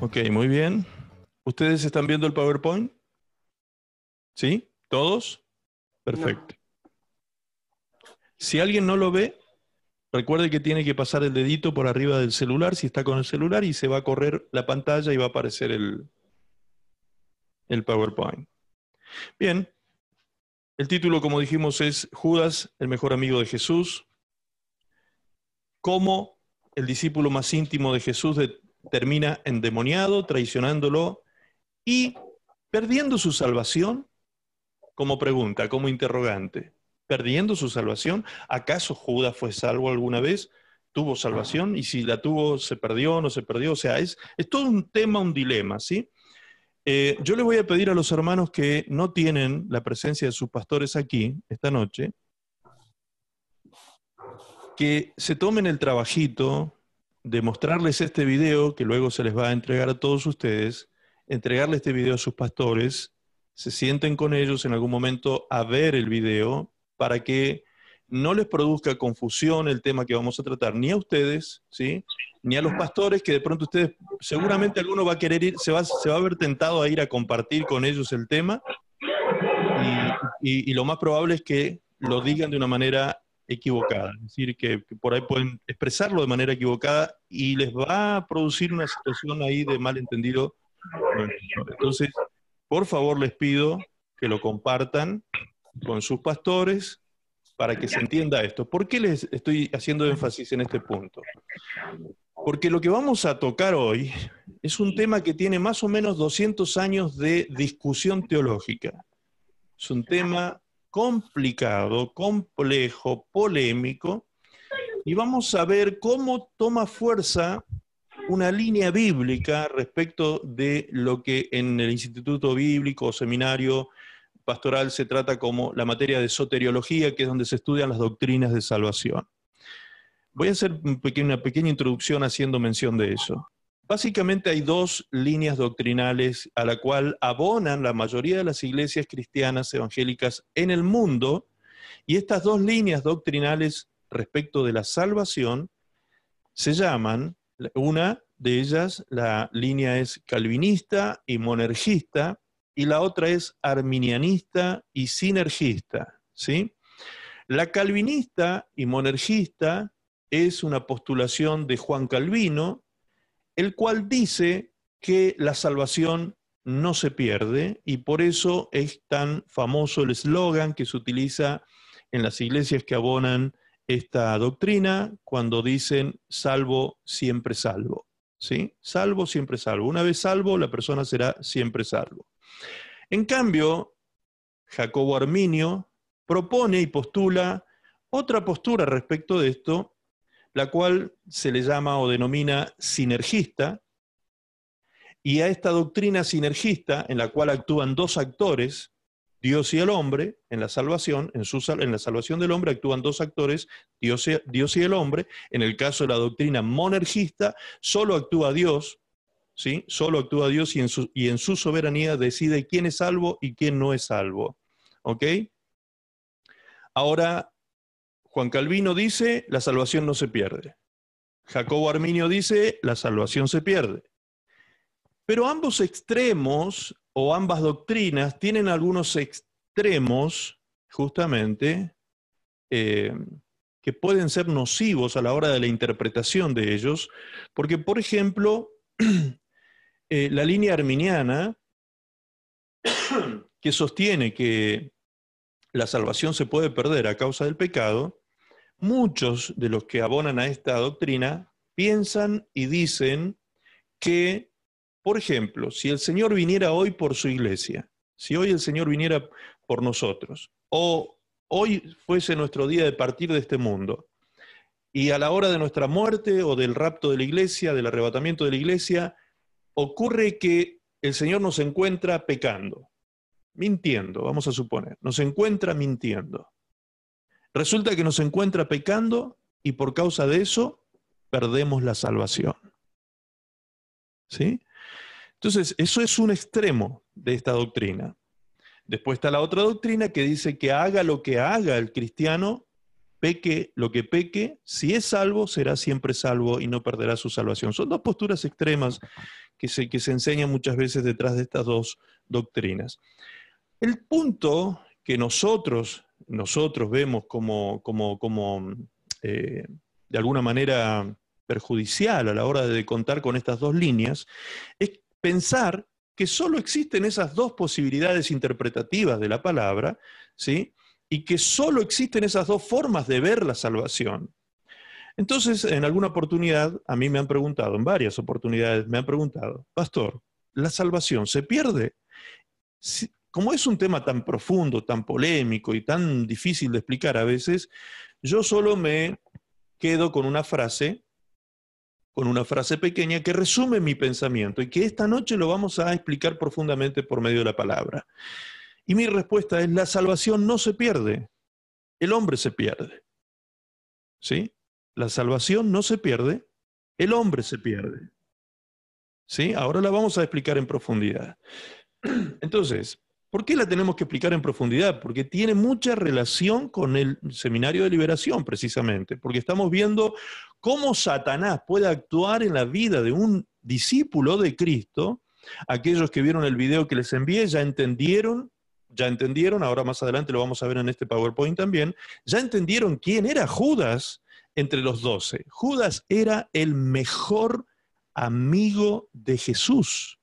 Ok, muy bien. ¿Ustedes están viendo el PowerPoint? ¿Sí? ¿Todos? Perfecto. Si alguien no lo ve, recuerde que tiene que pasar el dedito por arriba del celular si está con el celular y se va a correr la pantalla y va a aparecer el, el PowerPoint. Bien, el título, como dijimos, es Judas, el mejor amigo de Jesús. Cómo el discípulo más íntimo de Jesús termina endemoniado, traicionándolo y perdiendo su salvación como pregunta, como interrogante. ¿Perdiendo su salvación? ¿Acaso Judas fue salvo alguna vez? ¿Tuvo salvación? Y si la tuvo, ¿se perdió no se perdió? O sea, es, es todo un tema, un dilema, ¿sí? Eh, yo le voy a pedir a los hermanos que no tienen la presencia de sus pastores aquí esta noche, que se tomen el trabajito de mostrarles este video, que luego se les va a entregar a todos ustedes, entregarle este video a sus pastores, se sienten con ellos en algún momento a ver el video para que no les produzca confusión el tema que vamos a tratar, ni a ustedes, ¿sí? ni a los pastores, que de pronto ustedes, seguramente alguno va a querer ir, se va, se va a ver tentado a ir a compartir con ellos el tema, y, lo más probable es que lo digan de una manera equivocada, es decir, que, por ahí pueden expresarlo de manera equivocada y les va a producir una situación ahí de malentendido. Entonces, por favor les pido que lo compartan con sus pastores para que se entienda esto. ¿Por qué les estoy haciendo énfasis en este punto? Porque lo que vamos a tocar hoy es un tema que tiene más o menos 200 años de discusión teológica. Es un tema complicado, complejo, polémico, y vamos a ver cómo toma fuerza una línea bíblica respecto de lo que en el Instituto Bíblico o Seminario pastoral se trata como la materia de soteriología, que es donde se estudian las doctrinas de salvación. Voy a hacer una pequeña introducción haciendo mención de eso. Básicamente hay dos líneas doctrinales a la cual abonan la mayoría de las iglesias cristianas evangélicas en el mundo, y estas dos líneas doctrinales respecto de la salvación se llaman, una de ellas, la línea es calvinista y monergista, y la otra es arminianista y sinergista. ¿sí? La calvinista y monergista es una postulación de Juan Calvino, el cual dice que la salvación no se pierde y por eso es tan famoso el eslogan que se utiliza en las iglesias que abonan esta doctrina cuando dicen salvo, siempre salvo. ¿Sí? Salvo, siempre salvo. Una vez salvo, la persona será siempre salvo. En cambio, Jacobo Arminio propone y postula otra postura respecto de esto, la cual se le llama o denomina sinergista, y a esta doctrina sinergista, en la cual actúan dos actores, Dios y el hombre, en la salvación, en, en la salvación del hombre actúan dos actores, Dios y, Dios y el hombre. En el caso de la doctrina monergista, solo actúa Dios, ¿sí? Solo actúa Dios y en, su, y en su soberanía decide quién es salvo y quién no es salvo. Ahora, Juan Calvino dice, la salvación no se pierde. Jacobo Arminio dice, la salvación se pierde. Pero ambos extremos o ambas doctrinas tienen algunos extremos, justamente, eh, que pueden ser nocivos a la hora de la interpretación de ellos, porque, por ejemplo, Eh, la línea arminiana, que sostiene que la salvación se puede perder a causa del pecado, muchos de los que abonan a esta doctrina piensan y dicen que, por ejemplo, si el Señor viniera hoy por su iglesia, si hoy el Señor viniera por nosotros, o hoy fuese nuestro día de partir de este mundo, y a la hora de nuestra muerte o del rapto de la iglesia, del arrebatamiento de la iglesia, ocurre que el Señor nos encuentra pecando, mintiendo, vamos a suponer, nos encuentra mintiendo. Resulta que nos encuentra pecando y por causa de eso perdemos la salvación. ¿Sí? Entonces, eso es un extremo de esta doctrina. Después está la otra doctrina que dice que haga lo que haga el cristiano, peque lo que peque, si es salvo, será siempre salvo y no perderá su salvación. Son dos posturas extremas que se, que se enseñan muchas veces detrás de estas dos doctrinas. El punto que nosotros, nosotros vemos como, como, como eh, de alguna manera perjudicial a la hora de contar con estas dos líneas, es pensar que solo existen esas dos posibilidades interpretativas de la palabra, ¿sí? y que solo existen esas dos formas de ver la salvación. Entonces, en alguna oportunidad, a mí me han preguntado, en varias oportunidades me han preguntado, pastor, ¿la salvación se pierde? Como es un tema tan profundo, tan polémico y tan difícil de explicar a veces, yo solo me quedo con una frase, con una frase pequeña que resume mi pensamiento y que esta noche lo vamos a explicar profundamente por medio de la palabra. Y mi respuesta es, la salvación no se pierde, el hombre se pierde. ¿Sí? La salvación no se pierde, el hombre se pierde. ¿Sí? Ahora la vamos a explicar en profundidad. Entonces, ¿por qué la tenemos que explicar en profundidad? Porque tiene mucha relación con el seminario de liberación, precisamente, porque estamos viendo cómo Satanás puede actuar en la vida de un discípulo de Cristo. Aquellos que vieron el video que les envié ya entendieron ya entendieron, ahora más adelante lo vamos a ver en este PowerPoint también, ya entendieron quién era Judas entre los doce. Judas era el mejor amigo de Jesús.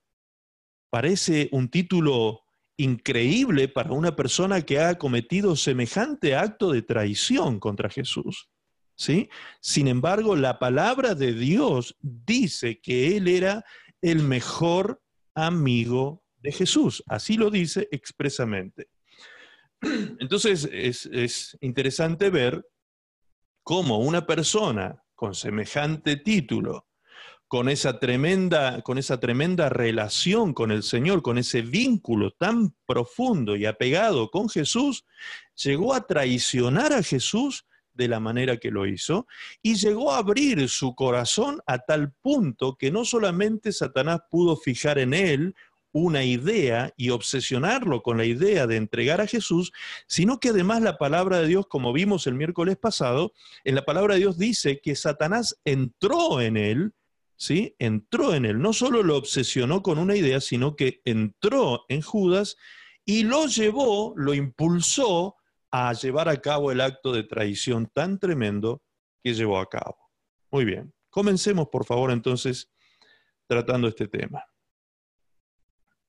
Parece un título increíble para una persona que ha cometido semejante acto de traición contra Jesús. ¿Sí? Sin embargo, la palabra de Dios dice que él era el mejor amigo de Jesús. Así lo dice expresamente. Entonces es, interesante ver cómo una persona con semejante título, con esa tremenda, con esa tremenda relación con el Señor, con ese vínculo tan profundo y apegado con Jesús, llegó a traicionar a Jesús de la manera que lo hizo y llegó a abrir su corazón a tal punto que no solamente Satanás pudo fijar en él una idea y obsesionarlo con la idea de entregar a Jesús, sino que además la palabra de Dios, como vimos el miércoles pasado, en la palabra de Dios dice que Satanás entró en él, ¿sí? Entró en él, no solo lo obsesionó con una idea, sino que entró en Judas y lo llevó, lo impulsó a llevar a cabo el acto de traición tan tremendo que llevó a cabo. Muy bien, comencemos por favor entonces tratando este tema.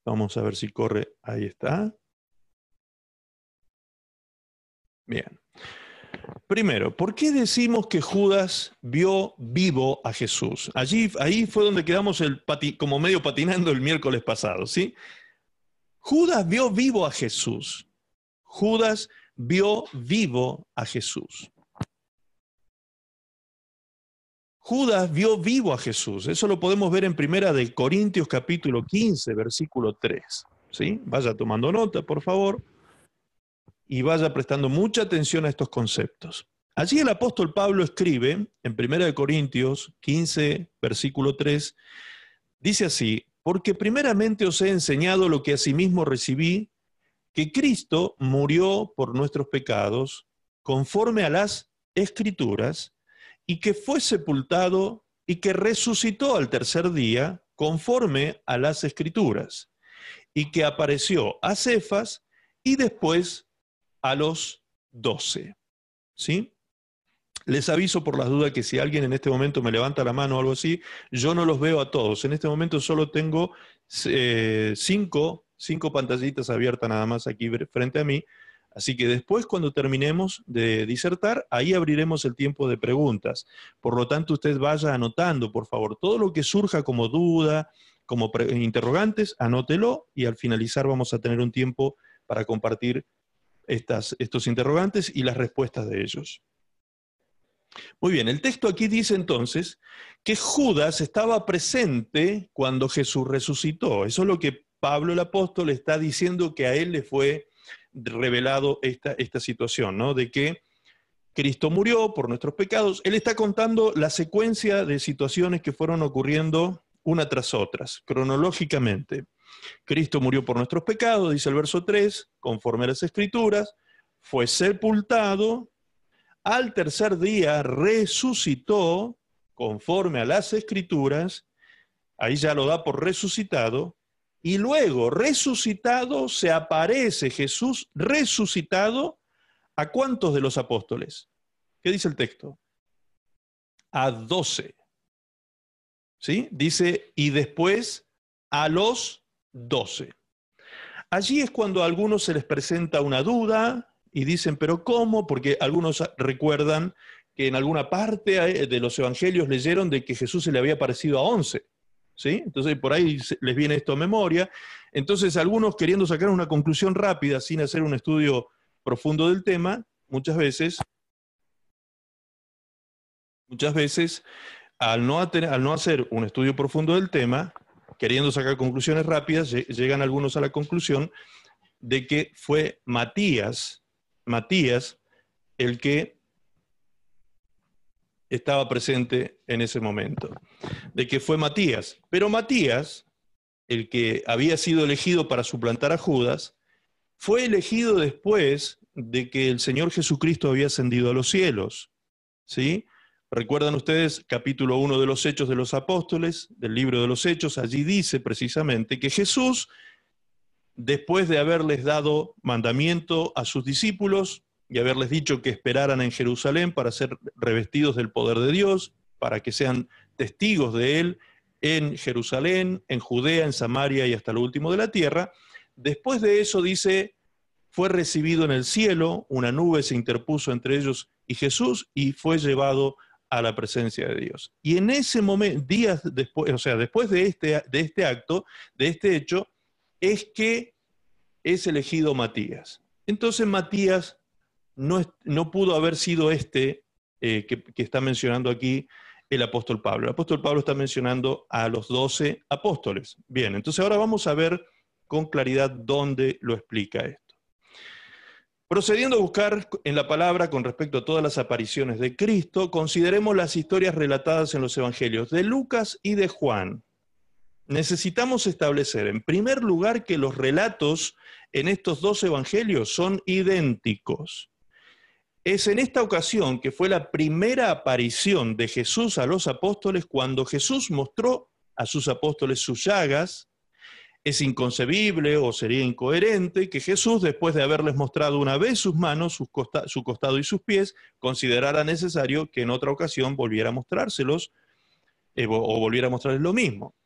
Vamos a ver si corre. Ahí está. Bien. Primero, ¿por qué decimos que Judas vio vivo a Jesús? Allí, ahí fue donde quedamos el como medio patinando el miércoles pasado, ¿sí? Judas vio vivo a Jesús. Judas vio vivo a Jesús. Judas vio vivo a Jesús. Eso lo podemos ver en Primera de Corintios capítulo 15, versículo 3. ¿sí? Vaya tomando nota, por favor, y vaya prestando mucha atención a estos conceptos. Allí el apóstol Pablo escribe en Primera de Corintios 15, versículo 3, dice así, porque primeramente os he enseñado lo que asimismo recibí, que Cristo murió por nuestros pecados, conforme a las escrituras, y que fue sepultado y que resucitó al tercer día conforme a las escrituras, y que apareció a Cefas y después a los doce. ¿Sí? Les aviso por las dudas que si alguien en este momento me levanta la mano o algo así, yo no los veo a todos. En este momento solo tengo eh, cinco, cinco pantallitas abiertas nada más aquí frente a mí, Así que después, cuando terminemos de disertar, ahí abriremos el tiempo de preguntas. Por lo tanto, usted vaya anotando, por favor, todo lo que surja como duda, como interrogantes, anótelo y al finalizar vamos a tener un tiempo para compartir estos interrogantes y las respuestas de ellos. Muy bien, el texto aquí dice entonces que Judas estaba presente cuando Jesús resucitó. Eso es lo que Pablo el apóstol está diciendo que a él le fue revelado esta, esta situación, ¿no? De que Cristo murió por nuestros pecados. Él está contando la secuencia de situaciones que fueron ocurriendo una tras otras, cronológicamente. Cristo murió por nuestros pecados, dice el verso 3, conforme a las escrituras, fue sepultado, al tercer día resucitó conforme a las escrituras, ahí ya lo da por resucitado, y luego resucitado se aparece Jesús resucitado a cuántos de los apóstoles. ¿Qué dice el texto? A doce. ¿Sí? Dice, y después a los doce. Allí es cuando a algunos se les presenta una duda y dicen, pero ¿cómo? Porque algunos recuerdan que en alguna parte eh, de los evangelios leyeron de que Jesús se le había parecido a once. ¿Sí? Entonces por ahí les viene esto a memoria. Entonces algunos queriendo sacar una conclusión rápida sin hacer un estudio profundo del tema, muchas veces, muchas veces, al no hacer un estudio profundo del tema, queriendo sacar conclusiones rápidas, llegan algunos a la conclusión de que fue Matías, Matías, el que estaba presente en ese momento, de que fue Matías. Pero Matías, el que había sido elegido para suplantar a Judas, fue elegido después de que el Señor Jesucristo había ascendido a los cielos. ¿Sí? Recuerdan ustedes capítulo 1 de los Hechos de los Apóstoles, del libro de los Hechos, allí dice precisamente que Jesús, después de haberles dado mandamiento a sus discípulos, y haberles dicho que esperaran en Jerusalén para ser revestidos del poder de Dios, para que sean testigos de Él en Jerusalén, en Judea, en Samaria y hasta lo último de la tierra. Después de eso dice, fue recibido en el cielo, una nube se interpuso entre ellos y Jesús y fue llevado a la presencia de Dios. Y en ese momento, días después, o sea, después de este, de este acto, de este hecho, es que es elegido Matías. Entonces Matías no, pudo haber sido este eh, que, está mencionando aquí el apóstol Pablo. El apóstol Pablo está mencionando a los doce apóstoles. Bien, entonces ahora vamos a ver con claridad dónde lo explica esto. Procediendo a buscar en la palabra con respecto a todas las apariciones de Cristo, consideremos las historias relatadas en los evangelios de Lucas y de Juan. Necesitamos establecer, en primer lugar, que los relatos en estos dos evangelios son idénticos. Es en esta ocasión que fue la primera aparición de Jesús a los apóstoles cuando Jesús mostró a sus apóstoles sus llagas. Es inconcebible o sería incoherente que Jesús, después de haberles mostrado una vez sus manos, su, costado y sus pies, considerara necesario que en otra ocasión volviera a mostrárselos eh, o volviera a mostrarles lo mismo.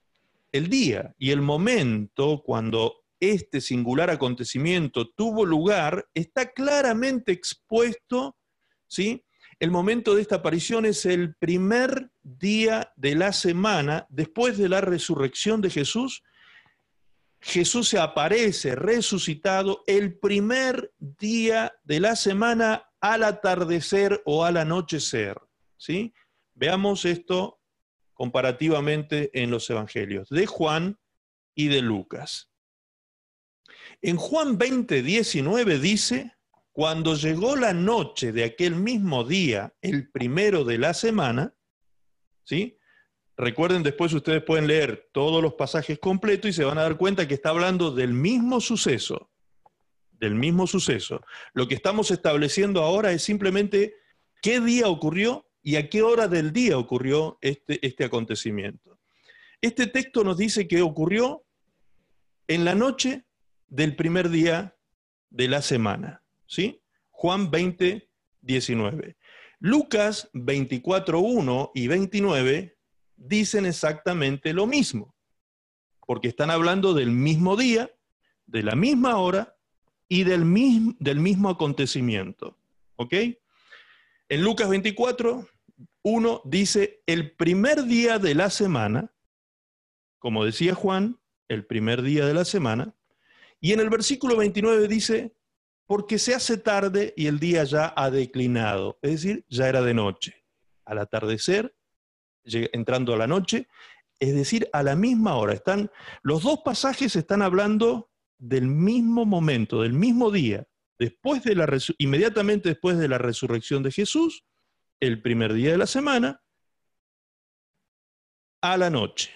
El día y el momento cuando este singular acontecimiento tuvo lugar está claramente expuesto, ¿sí? El momento de esta aparición es el primer día de la semana después de la resurrección de Jesús. Jesús se aparece resucitado el primer día de la semana al atardecer o al anochecer. ¿sí? Veamos esto comparativamente en los evangelios de Juan y de Lucas. En Juan 20, 19 dice, cuando llegó la noche de aquel mismo día, el primero de la semana, ¿sí? Recuerden, después ustedes pueden leer todos los pasajes completos y se van a dar cuenta que está hablando del mismo suceso, del mismo suceso. Lo que estamos estableciendo ahora es simplemente qué día ocurrió y a qué hora del día ocurrió este, este acontecimiento. Este texto nos dice que ocurrió en la noche del primer día de la semana. ¿sí? Juan 20, 19. Lucas 24, 1 y 29 dicen exactamente lo mismo, porque están hablando del mismo día, de la misma hora y del mismo, del mismo acontecimiento. ¿Ok? En Lucas 24, 1 dice, el primer día de la semana, como decía Juan, el primer día de la semana, y en el versículo 29 dice, porque se hace tarde y el día ya ha declinado, es decir, ya era de noche. Al atardecer, entrando a la noche, es decir, a la misma hora. Están, los dos pasajes están hablando del mismo momento, del mismo día, después de la inmediatamente después de la resurrección de Jesús, el primer día de la semana, a la noche.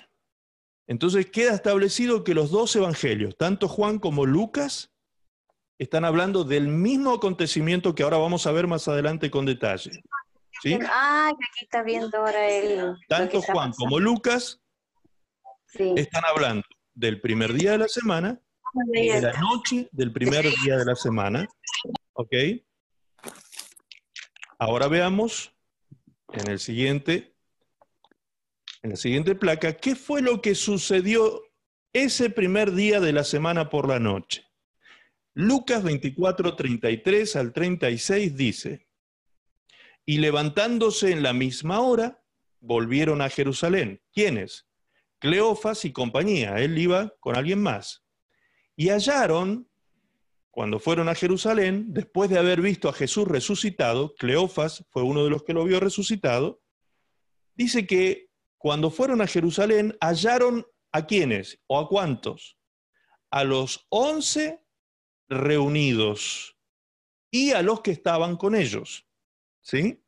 Entonces queda establecido que los dos evangelios, tanto Juan como Lucas, están hablando del mismo acontecimiento que ahora vamos a ver más adelante con detalle. ¿Sí? Ah, aquí está viendo ahora el... Tanto Juan como Lucas están hablando del primer día de la semana, de la noche del primer día de la semana. ¿Ok? Ahora veamos en el siguiente, en la siguiente placa, qué fue lo que sucedió ese primer día de la semana por la noche. Lucas 24, 33 al 36 dice, y levantándose en la misma hora, volvieron a Jerusalén. ¿Quiénes? Cleofas y compañía. Él iba con alguien más. Y hallaron, cuando fueron a Jerusalén, después de haber visto a Jesús resucitado, Cleofas fue uno de los que lo vio resucitado, dice que cuando fueron a Jerusalén hallaron a quiénes o a cuántos? A los once reunidos y a los que estaban con ellos. ¿Sí?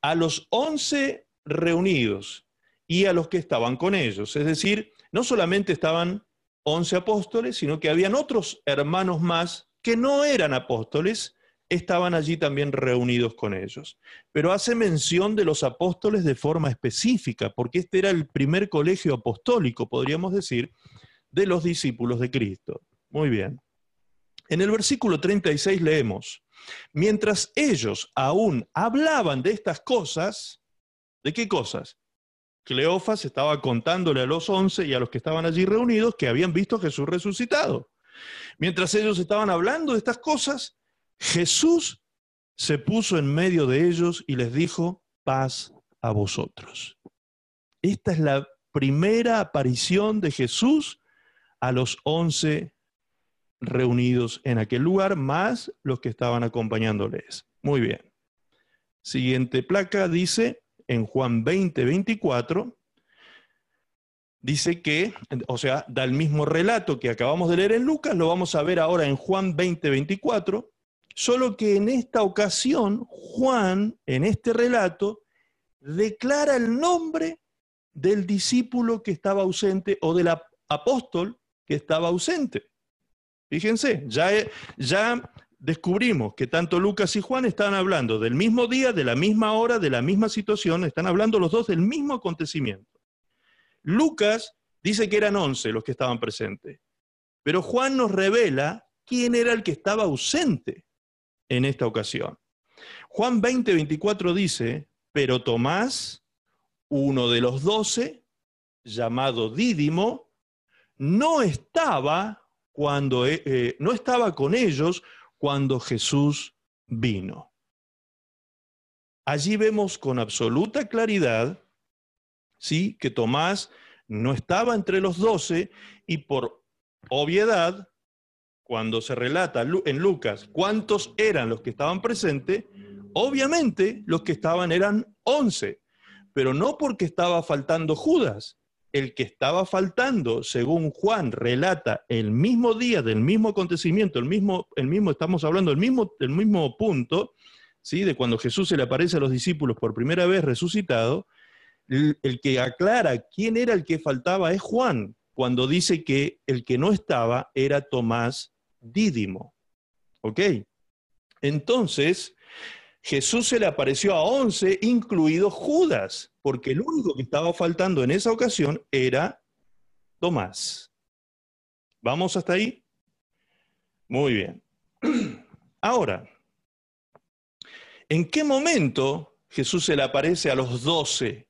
A los once reunidos y a los que estaban con ellos. Es decir, no solamente estaban once apóstoles, sino que habían otros hermanos más que no eran apóstoles, estaban allí también reunidos con ellos. Pero hace mención de los apóstoles de forma específica, porque este era el primer colegio apostólico, podríamos decir, de los discípulos de Cristo. Muy bien. En el versículo 36 leemos, mientras ellos aún hablaban de estas cosas, ¿de qué cosas? Cleofas estaba contándole a los once y a los que estaban allí reunidos que habían visto a Jesús resucitado. Mientras ellos estaban hablando de estas cosas, Jesús se puso en medio de ellos y les dijo, paz a vosotros. Esta es la primera aparición de Jesús a los once reunidos en aquel lugar, más los que estaban acompañándoles. Muy bien. Siguiente placa dice en Juan 20, 24, dice que, o sea, da el mismo relato que acabamos de leer en Lucas, lo vamos a ver ahora en Juan 20, 24, solo que en esta ocasión Juan, en este relato, declara el nombre del discípulo que estaba ausente o del apóstol que estaba ausente. Fíjense, ya, ya descubrimos que tanto Lucas y Juan están hablando del mismo día, de la misma hora, de la misma situación, están hablando los dos del mismo acontecimiento. Lucas dice que eran once los que estaban presentes, pero Juan nos revela quién era el que estaba ausente en esta ocasión. Juan 20, 24 dice, pero Tomás, uno de los doce, llamado Dídimo, no estaba cuando eh, eh, no estaba con ellos cuando Jesús vino. Allí vemos con absoluta claridad, sí, que Tomás no estaba entre los doce y por obviedad, cuando se relata en Lucas cuántos eran los que estaban presentes, obviamente los que estaban eran once, pero no porque estaba faltando Judas, el que estaba faltando, según Juan relata, el mismo día del mismo acontecimiento, el mismo, el mismo estamos hablando del mismo, el mismo punto, ¿sí? de cuando Jesús se le aparece a los discípulos por primera vez resucitado, el, el que aclara quién era el que faltaba es Juan, cuando dice que el que no estaba era Tomás Dídimo. ¿Ok? Entonces, Jesús se le apareció a once, incluido Judas, porque el único que estaba faltando en esa ocasión era Tomás. ¿Vamos hasta ahí? Muy bien. Ahora, ¿en qué momento Jesús se le aparece a los doce?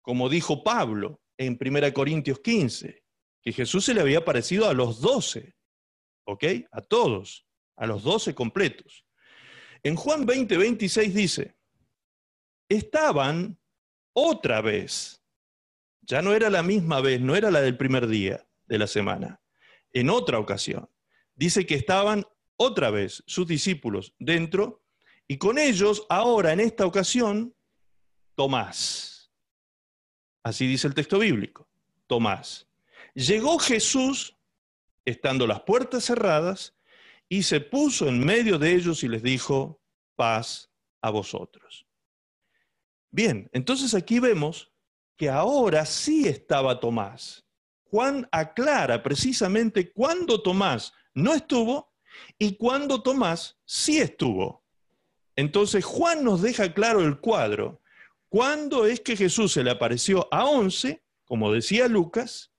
Como dijo Pablo en 1 Corintios 15, que Jesús se le había aparecido a los doce, ¿ok? A todos, a los doce completos. En Juan 20, 26 dice, estaban otra vez, ya no era la misma vez, no era la del primer día de la semana, en otra ocasión. Dice que estaban otra vez sus discípulos dentro y con ellos ahora en esta ocasión Tomás. Así dice el texto bíblico, Tomás. Llegó Jesús, estando las puertas cerradas, y se puso en medio de ellos y les dijo, paz a vosotros. Bien, entonces aquí vemos que ahora sí estaba Tomás. Juan aclara precisamente cuándo Tomás no estuvo y cuando Tomás sí estuvo. Entonces Juan nos deja claro el cuadro. ¿Cuándo es que Jesús se le apareció a once, como decía Lucas?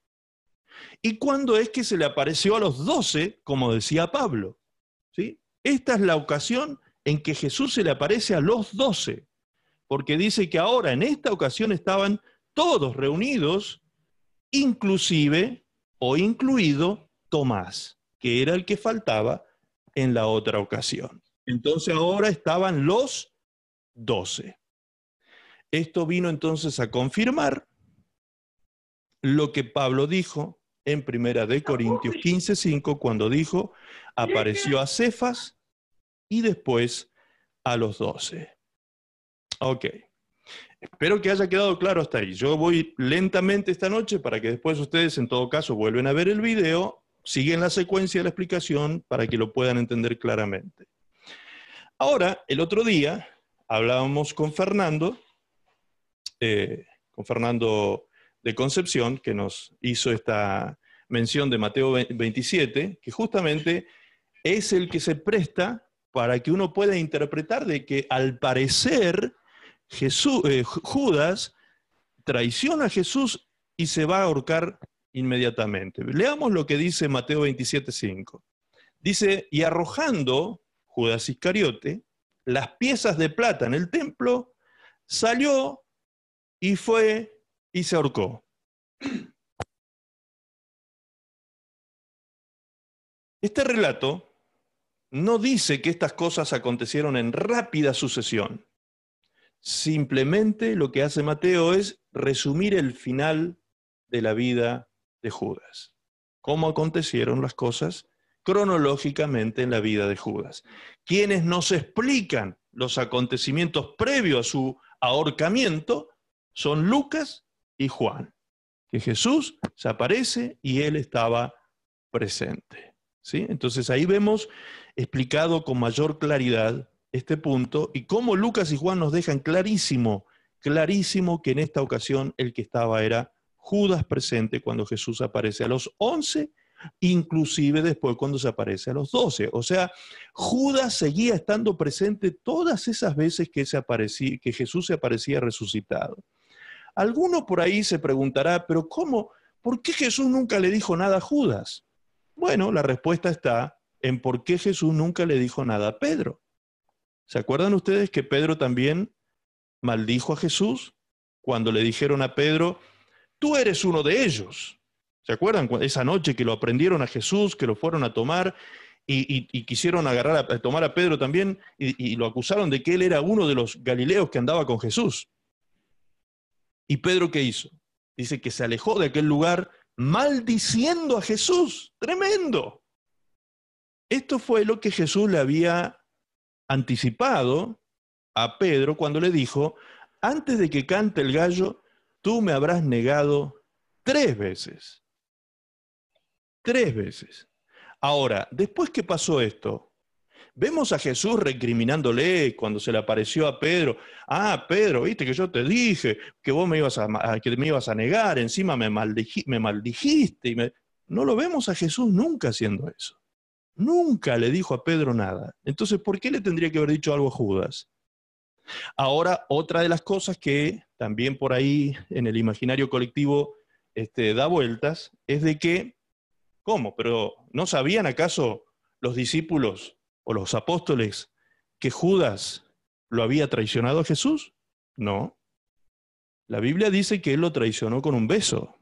¿Y cuándo es que se le apareció a los doce, como decía Pablo? Esta es la ocasión en que Jesús se le aparece a los doce, porque dice que ahora en esta ocasión estaban todos reunidos, inclusive o incluido Tomás, que era el que faltaba en la otra ocasión. Entonces ahora estaban los doce. Esto vino entonces a confirmar lo que Pablo dijo en Primera de Corintios 15:5 cuando dijo, apareció a Cefas y después a los doce. Ok. Espero que haya quedado claro hasta ahí. Yo voy lentamente esta noche para que después ustedes, en todo caso, vuelven a ver el video, siguen la secuencia de la explicación para que lo puedan entender claramente. Ahora, el otro día hablábamos con Fernando, eh, con Fernando de Concepción, que nos hizo esta mención de Mateo 27, que justamente es el que se presta para que uno pueda interpretar de que al parecer Jesús, eh, Judas traiciona a Jesús y se va a ahorcar inmediatamente. Leamos lo que dice Mateo 27.5. Dice, y arrojando Judas Iscariote las piezas de plata en el templo, salió y fue y se ahorcó. Este relato no dice que estas cosas acontecieron en rápida sucesión. Simplemente lo que hace Mateo es resumir el final de la vida de Judas. Cómo acontecieron las cosas cronológicamente en la vida de Judas. Quienes nos explican los acontecimientos previos a su ahorcamiento son Lucas y Juan, que Jesús se aparece y él estaba presente. ¿sí? Entonces ahí vemos explicado con mayor claridad este punto y cómo Lucas y Juan nos dejan clarísimo, clarísimo que en esta ocasión el que estaba era Judas presente cuando Jesús aparece a los once, inclusive después cuando se aparece a los doce. O sea, Judas seguía estando presente todas esas veces que, se aparecía, que Jesús se aparecía resucitado. Alguno por ahí se preguntará, pero ¿cómo? ¿Por qué Jesús nunca le dijo nada a Judas? Bueno, la respuesta está en por qué Jesús nunca le dijo nada a Pedro. ¿Se acuerdan ustedes que Pedro también maldijo a Jesús cuando le dijeron a Pedro, tú eres uno de ellos? ¿Se acuerdan? Esa noche que lo aprendieron a Jesús, que lo fueron a tomar y, quisieron agarrar a, tomar a Pedro también y, y lo acusaron de que él era uno de los galileos que andaba con Jesús. ¿Y Pedro qué hizo? Dice que se alejó de aquel lugar maldiciendo a Jesús. Tremendo. Esto fue lo que Jesús le había anticipado a Pedro cuando le dijo, antes de que cante el gallo, tú me habrás negado tres veces. Tres veces. Ahora, después que pasó esto, vemos a Jesús recriminándole cuando se le apareció a Pedro. Ah, Pedro, viste que yo te dije que vos me ibas a, que me ibas a negar, encima me, me maldijiste. Y me... No lo vemos a Jesús nunca haciendo eso. Nunca le dijo a Pedro nada. Entonces, ¿por qué le tendría que haber dicho algo a Judas? Ahora, otra de las cosas que también por ahí en el imaginario colectivo este, da vueltas es de que, ¿cómo? Pero ¿no sabían acaso los discípulos o los apóstoles que Judas lo había traicionado a Jesús? No. La Biblia dice que él lo traicionó con un beso.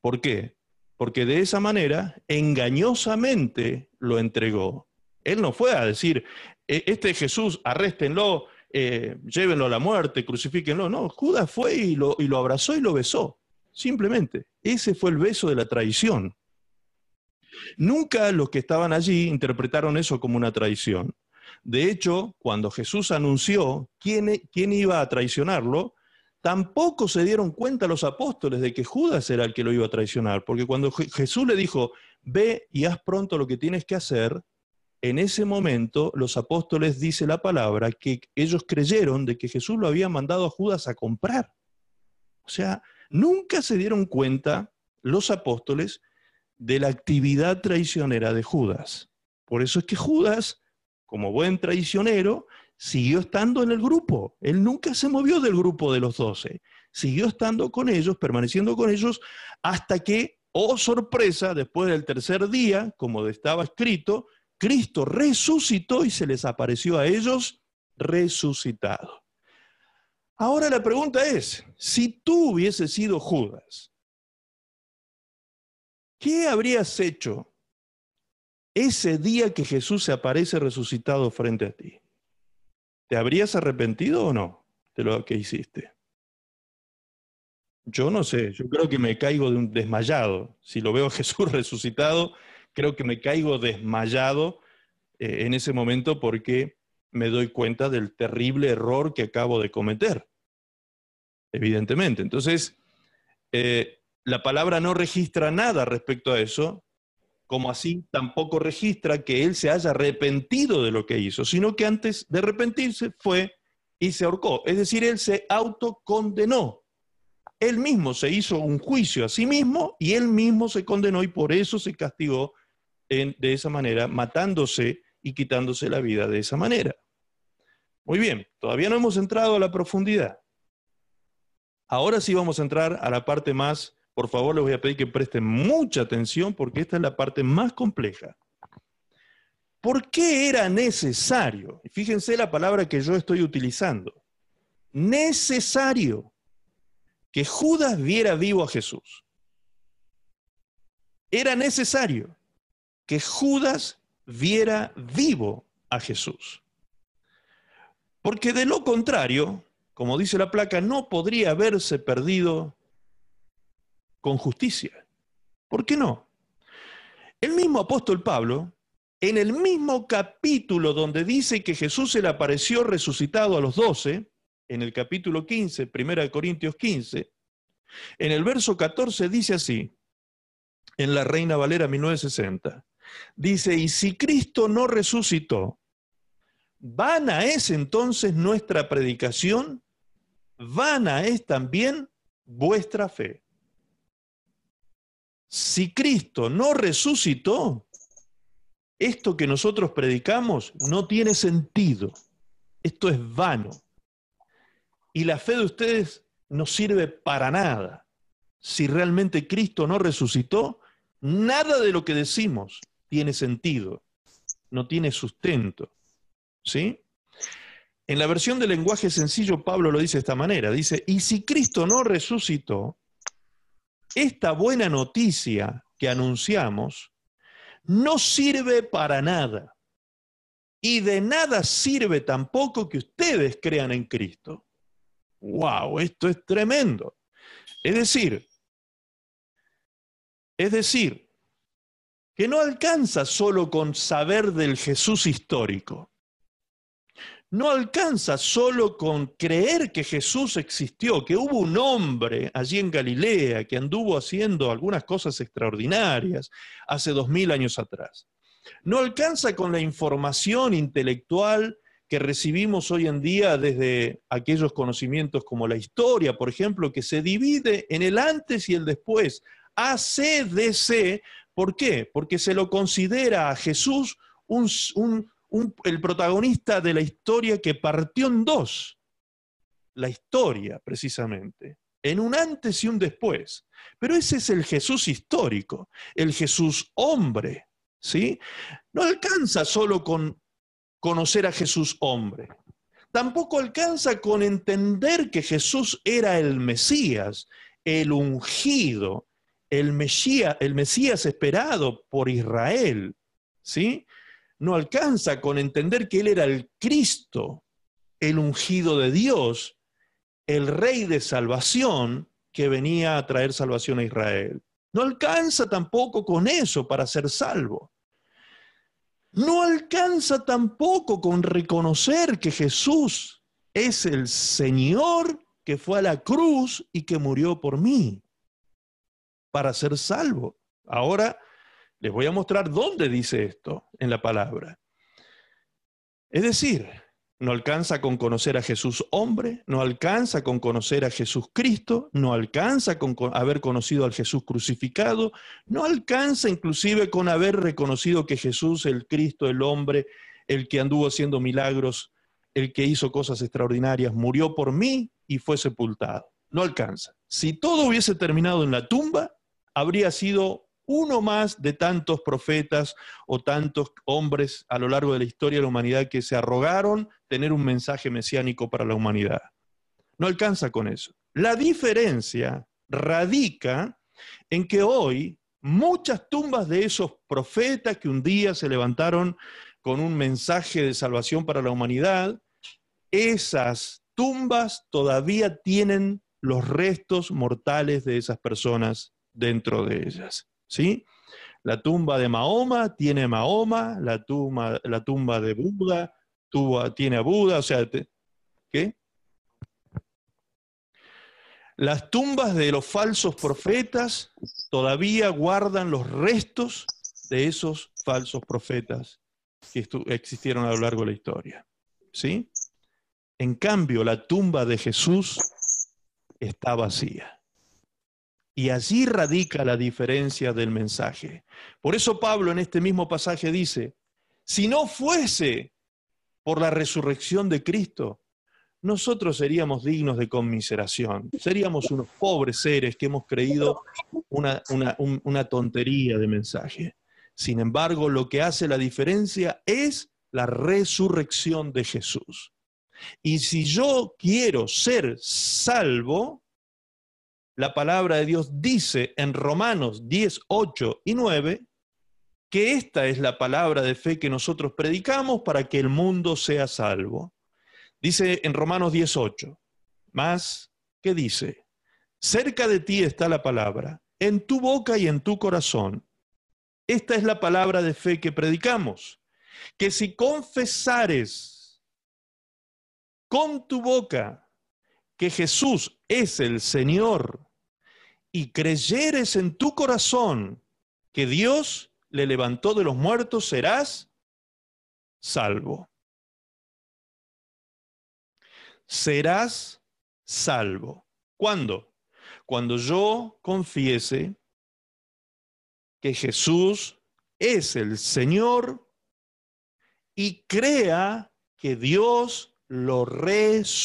¿Por qué? porque de esa manera engañosamente lo entregó. Él no fue a decir, e, este Jesús, arréstenlo, eh, llévenlo a la muerte, crucifíquenlo. No, Judas fue y lo, y lo abrazó y lo besó. Simplemente, ese fue el beso de la traición. Nunca los que estaban allí interpretaron eso como una traición. De hecho, cuando Jesús anunció quién, quién iba a traicionarlo, Tampoco se dieron cuenta los apóstoles de que Judas era el que lo iba a traicionar, porque cuando Jesús le dijo, ve y haz pronto lo que tienes que hacer, en ese momento los apóstoles, dice la palabra, que ellos creyeron de que Jesús lo había mandado a Judas a comprar. O sea, nunca se dieron cuenta los apóstoles de la actividad traicionera de Judas. Por eso es que Judas, como buen traicionero, siguió estando en el grupo. Él nunca se movió del grupo de los doce. Siguió estando con ellos, permaneciendo con ellos, hasta que, oh sorpresa, después del tercer día, como estaba escrito, Cristo resucitó y se les apareció a ellos resucitado. Ahora la pregunta es, si tú hubieses sido Judas, ¿qué habrías hecho ese día que Jesús se aparece resucitado frente a ti? ¿Te habrías arrepentido o no de lo que hiciste? Yo no sé, yo creo que me caigo de un desmayado. Si lo veo a Jesús resucitado, creo que me caigo desmayado eh, en ese momento porque me doy cuenta del terrible error que acabo de cometer evidentemente. Entonces, eh, la palabra no registra nada respecto a eso, como así tampoco registra que él se haya arrepentido de lo que hizo, sino que antes de arrepentirse fue y se ahorcó. Es decir, él se autocondenó. Él mismo se hizo un juicio a sí mismo y él mismo se condenó y por eso se castigó de esa manera, matándose y quitándose la vida de esa manera. Muy bien, todavía no hemos entrado a la profundidad. Ahora sí vamos a entrar a la parte más, por favor les voy a pedir que presten mucha atención porque esta es la parte más compleja. ¿Por qué era necesario? Fíjense la palabra que yo estoy utilizando. Necesario que Judas viera vivo a Jesús. Era necesario que Judas viera vivo a Jesús. Porque de lo contrario, como dice la placa, no podría haberse perdido con justicia. ¿Por qué no? El mismo apóstol Pablo, en el mismo capítulo donde dice que Jesús se le apareció resucitado a los doce, en el capítulo 15, 1 Corintios 15, en el verso 14 dice así, en la Reina Valera 1960, dice, y si Cristo no resucitó, ¿vana es entonces nuestra predicación? vana es también vuestra fe. Si Cristo no resucitó, esto que nosotros predicamos no tiene sentido. Esto es vano. Y la fe de ustedes no sirve para nada. Si realmente Cristo no resucitó, nada de lo que decimos tiene sentido, no tiene sustento. ¿Sí? En la versión del lenguaje sencillo, Pablo lo dice de esta manera. Dice, y si Cristo no resucitó, esta buena noticia que anunciamos no sirve para nada. Y de nada sirve tampoco que ustedes crean en Cristo. ¡Wow! Esto es tremendo. Es decir, es decir, que no alcanza solo con saber del Jesús histórico no alcanza solo con creer que Jesús existió, que hubo un hombre allí en Galilea que anduvo haciendo algunas cosas extraordinarias hace dos mil años atrás. No alcanza con la información intelectual que recibimos hoy en día desde aquellos conocimientos como la historia, por ejemplo, que se divide en el antes y el después, ACDC. ¿Por qué? Porque se lo considera a Jesús un, un, el protagonista de la historia que partió en dos. La historia, precisamente. En un antes y un después. Pero ese es el Jesús histórico, el Jesús hombre. ¿sí? No alcanza solo con conocer a Jesús hombre. Tampoco alcanza con entender que Jesús era el Mesías, el ungido, el Mesías, el Mesías esperado por Israel. ¿sí? No alcanza con entender que Él era el Cristo, el ungido de Dios, el rey de salvación que venía a traer salvación a Israel. No alcanza tampoco con eso para ser salvo. No alcanza tampoco con reconocer que Jesús es el Señor que fue a la cruz y que murió por mí para ser salvo. Ahora les voy a mostrar dónde dice esto en la palabra. Es decir, no alcanza con conocer a Jesús hombre, no alcanza con conocer a Jesús Cristo, no alcanza con haber conocido al Jesús crucificado, no alcanza inclusive con haber reconocido que Jesús, el Cristo, el hombre, el que anduvo haciendo milagros, el que hizo cosas extraordinarias, murió por mí y fue sepultado. No alcanza. Si todo hubiese terminado en la tumba, habría sido uno más de tantos profetas o tantos hombres a lo largo de la historia de la humanidad que se arrogaron tener un mensaje mesiánico para la humanidad. No alcanza con eso. La diferencia radica en que hoy muchas tumbas de esos profetas que un día se levantaron con un mensaje de salvación para la humanidad, esas tumbas todavía tienen los restos mortales de esas personas dentro de ellas. ¿Sí? La tumba de Mahoma tiene Mahoma, la tumba, la tumba de Buda tiene a Buda, o sea, ¿qué? Las tumbas de los falsos profetas todavía guardan los restos de esos falsos profetas que existieron a lo largo de la historia. ¿Sí? En cambio, la tumba de Jesús está vacía. Y allí radica la diferencia del mensaje. Por eso Pablo en este mismo pasaje dice, si no fuese por la resurrección de Cristo, nosotros seríamos dignos de conmiseración. Seríamos unos pobres seres que hemos creído una, una, tontería de mensaje. Sin embargo, lo que hace la diferencia es la resurrección de Jesús. Y si yo quiero ser salvo, la palabra de Dios dice en Romanos 10, 8 y 9 que esta es la palabra de fe que nosotros predicamos para que el mundo sea salvo. Dice en Romanos 18, más, ¿qué dice? Cerca de ti está la palabra, en tu boca y en tu corazón. Esta es la palabra de fe que predicamos, que si confesares con tu boca que Jesús es el Señor y creyeres en tu corazón que Dios le levantó de los muertos, serás salvo. Serás salvo. ¿Cuándo? Cuando yo confiese que Jesús es el Señor y crea que Dios lo resucitó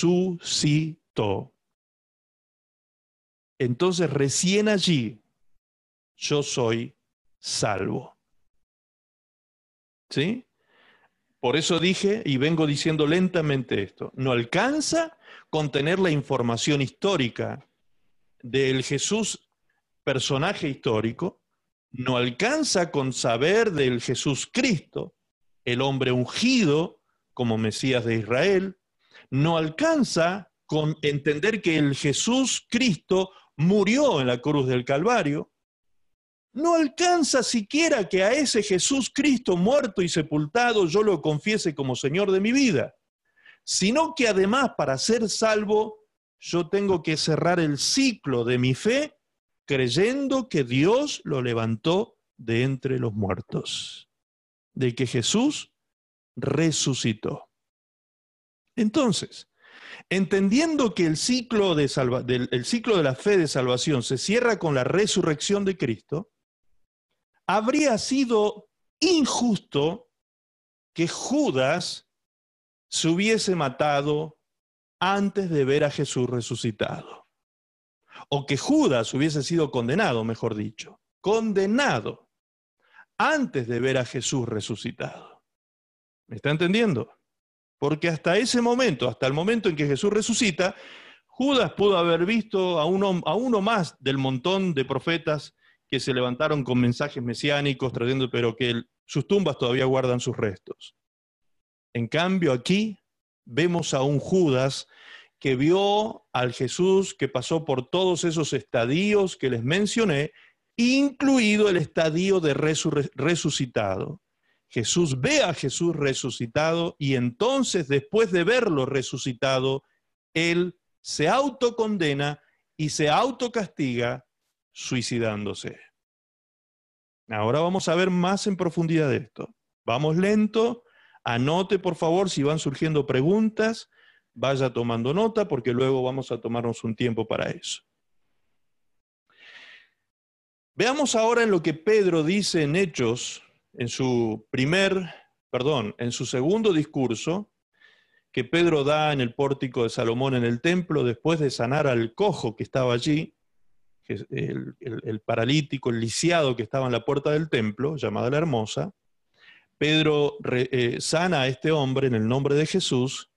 entonces recién allí yo soy salvo. ¿Sí? Por eso dije y vengo diciendo lentamente esto, no alcanza con tener la información histórica del Jesús personaje histórico, no alcanza con saber del Jesús Cristo, el hombre ungido como Mesías de Israel, no alcanza con entender que el Jesús Cristo murió en la cruz del Calvario, no alcanza siquiera que a ese Jesús Cristo muerto y sepultado yo lo confiese como Señor de mi vida, sino que además para ser salvo yo tengo que cerrar el ciclo de mi fe creyendo que Dios lo levantó de entre los muertos, de que Jesús resucitó. Entonces, Entendiendo que el ciclo de, ciclo de la fe de salvación se cierra con la resurrección de Cristo, habría sido injusto que Judas se hubiese matado antes de ver a Jesús resucitado. O que Judas hubiese sido condenado, mejor dicho, condenado antes de ver a Jesús resucitado. ¿Me está entendiendo? Porque hasta ese momento, hasta el momento en que Jesús resucita, Judas pudo haber visto a uno, más del montón de profetas que se levantaron con mensajes mesiánicos, trayendo, pero que sus tumbas todavía guardan sus restos. En cambio, aquí vemos a un Judas que vio al Jesús que pasó por todos esos estadios que les mencioné, incluido el estadio de resucitado. Jesús ve a Jesús resucitado y entonces después de verlo resucitado, él se autocondena y se autocastiga suicidándose. Ahora vamos a ver más en profundidad de esto. Vamos lento Anote, por favor, si van surgiendo preguntas, vaya tomando nota porque luego vamos a tomarnos un tiempo para eso. Veamos ahora en lo que Pedro dice en Hechos, en su primer, perdón, en su segundo discurso, que Pedro da en el pórtico de Salomón en el templo después de sanar al cojo que estaba allí, el, paralítico, el lisiado que estaba en la puerta del templo, llamada la hermosa. Pedro eh, sana a este hombre en el nombre de Jesús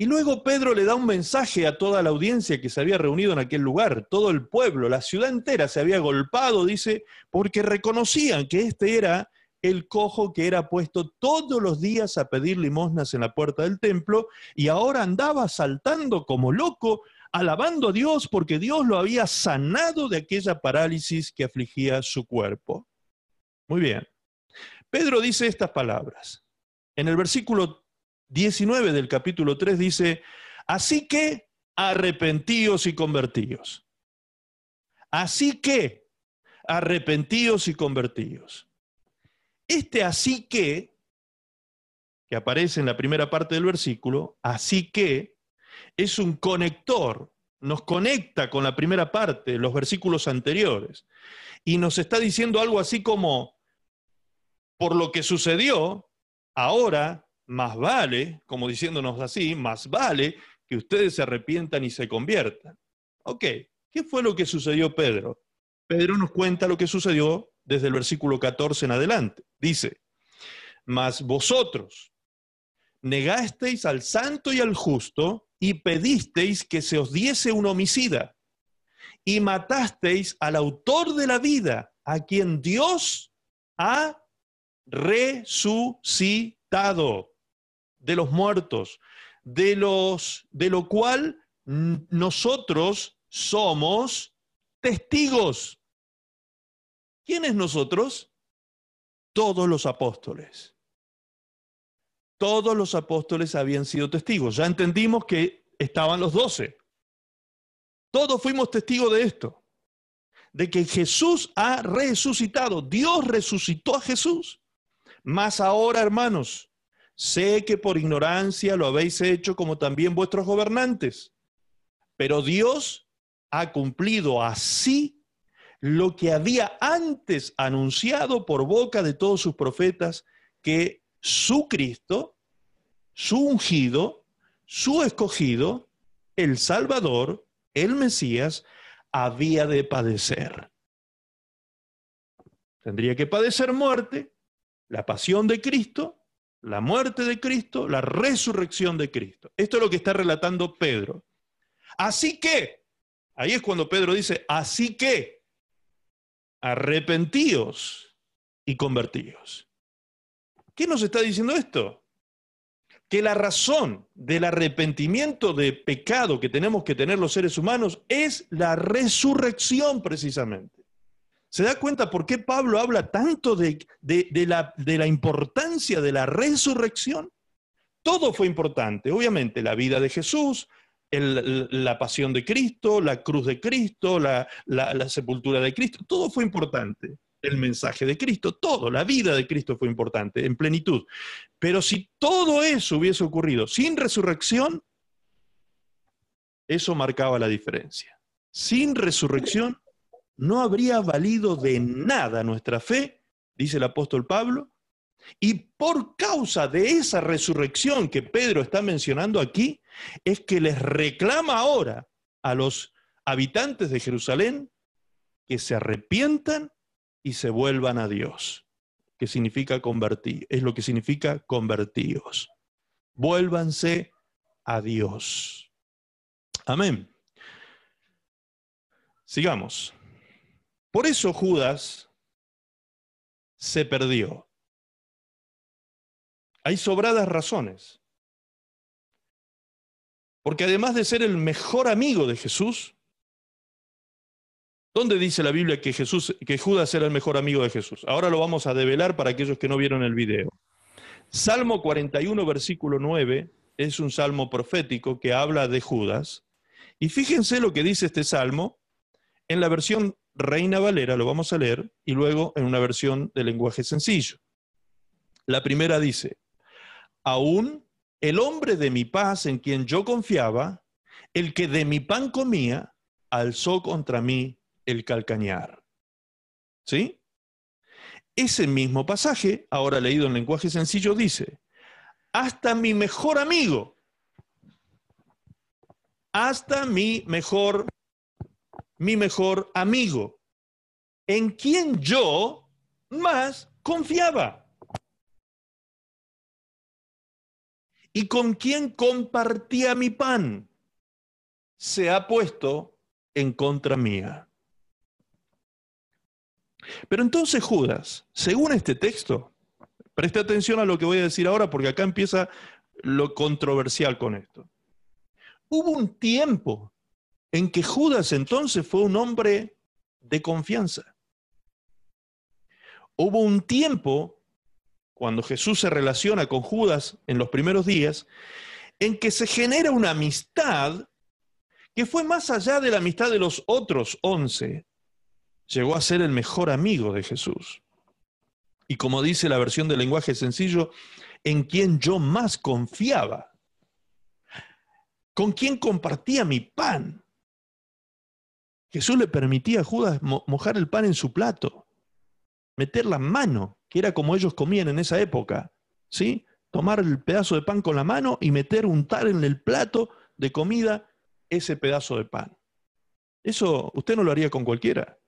y luego Pedro le da un mensaje a toda la audiencia que se había reunido en aquel lugar, todo el pueblo, la ciudad entera se había golpado, dice, porque reconocían que este era el cojo que era puesto todos los días a pedir limosnas en la puerta del templo y ahora andaba saltando como loco, alabando a Dios porque Dios lo había sanado de aquella parálisis que afligía su cuerpo. Muy bien. Pedro dice estas palabras. En el versículo 19 del capítulo 3 dice, así que arrepentíos y convertíos. Así que arrepentíos y convertíos. Este así que, que aparece en la primera parte del versículo, así que, es un conector, nos conecta con la primera parte, los versículos anteriores, y nos está diciendo algo así como, por lo que sucedió, ahora más vale, como diciéndonos así, más vale que ustedes se arrepientan y se conviertan. Ok, ¿qué fue lo que sucedió Pedro? Pedro nos cuenta lo que sucedió desde el versículo 14 en adelante. Dice, mas vosotros negasteis al santo y al justo y pedisteis que se os diese un homicida y matasteis al autor de la vida, a quien Dios ha resucitado de los muertos, de, los, de lo cual nosotros somos testigos. ¿Quiénes nosotros? Todos los apóstoles. Todos los apóstoles habían sido testigos. Ya entendimos que estaban los doce. Todos fuimos testigos de esto, de que Jesús ha resucitado. Dios resucitó a Jesús. Más ahora, hermanos, Sé que por ignorancia lo habéis hecho como también vuestros gobernantes, pero Dios ha cumplido así lo que había antes anunciado por boca de todos sus profetas, que su Cristo, su ungido, su escogido, el Salvador, el Mesías, había de padecer. Tendría que padecer muerte, la pasión de Cristo, la muerte de Cristo, la resurrección de Cristo. Esto es lo que está relatando Pedro. Así que, ahí es cuando Pedro dice, así que, arrepentíos y convertíos. ¿Qué nos está diciendo esto? Que la razón del arrepentimiento de pecado que tenemos que tener los seres humanos es la resurrección precisamente. ¿Se da cuenta por qué Pablo habla tanto de, la, importancia de la resurrección? Todo fue importante, obviamente, la vida de Jesús, la pasión de Cristo, la cruz de Cristo, la, la, sepultura de Cristo, todo fue importante. El mensaje de Cristo, todo, la vida de Cristo fue importante en plenitud. Pero si todo eso hubiese ocurrido sin resurrección, eso marcaba la diferencia. Sin resurrección no habría valido de nada nuestra fe, dice el apóstol Pablo, y por causa de esa resurrección que Pedro está mencionando aquí, es que les reclama ahora a los habitantes de Jerusalén que se arrepientan y se vuelvan a Dios, que significa convertir, es lo que significa convertíos. Vuélvanse a Dios. Amén. Sigamos. Por eso Judas se perdió. Hay sobradas razones. Porque además de ser el mejor amigo de Jesús, ¿dónde dice la Biblia que, Jesús, que Judas era el mejor amigo de Jesús? Ahora lo vamos a develar para aquellos que no vieron el video. Salmo 41, versículo 9, es un salmo profético que habla de Judas. Y fíjense lo que dice este salmo en la versión Reina Valera, lo vamos a leer, y luego en una versión de lenguaje sencillo. La primera dice, aún el hombre de mi paz en quien yo confiaba, el que de mi pan comía, alzó contra mí el calcañar. ¿Sí? Ese mismo pasaje, ahora leído en lenguaje sencillo, dice, hasta mi mejor amigo, hasta mi mejor, mi mejor amigo, en quien yo más confiaba. Y con quien compartía mi pan, se ha puesto en contra mía. Pero entonces Judas, según este texto, preste atención a lo que voy a decir ahora porque acá empieza lo controversial con esto. Hubo un tiempo en que Judas entonces fue un hombre de confianza. Hubo un tiempo, cuando Jesús se relaciona con Judas en los primeros días, en que se genera una amistad que fue más allá de la amistad de los otros once. Llegó a ser el mejor amigo de Jesús. Y como dice la versión del lenguaje sencillo, en quien yo más confiaba con quién compartía mi pan. Jesús le permitía a Judas mojar el pan en su plato, meter la mano, que era como ellos comían en esa época, ¿sí? Tomar el pedazo de pan con la mano y meter, untar en el plato de comida ese pedazo de pan. Eso usted no lo haría con cualquiera.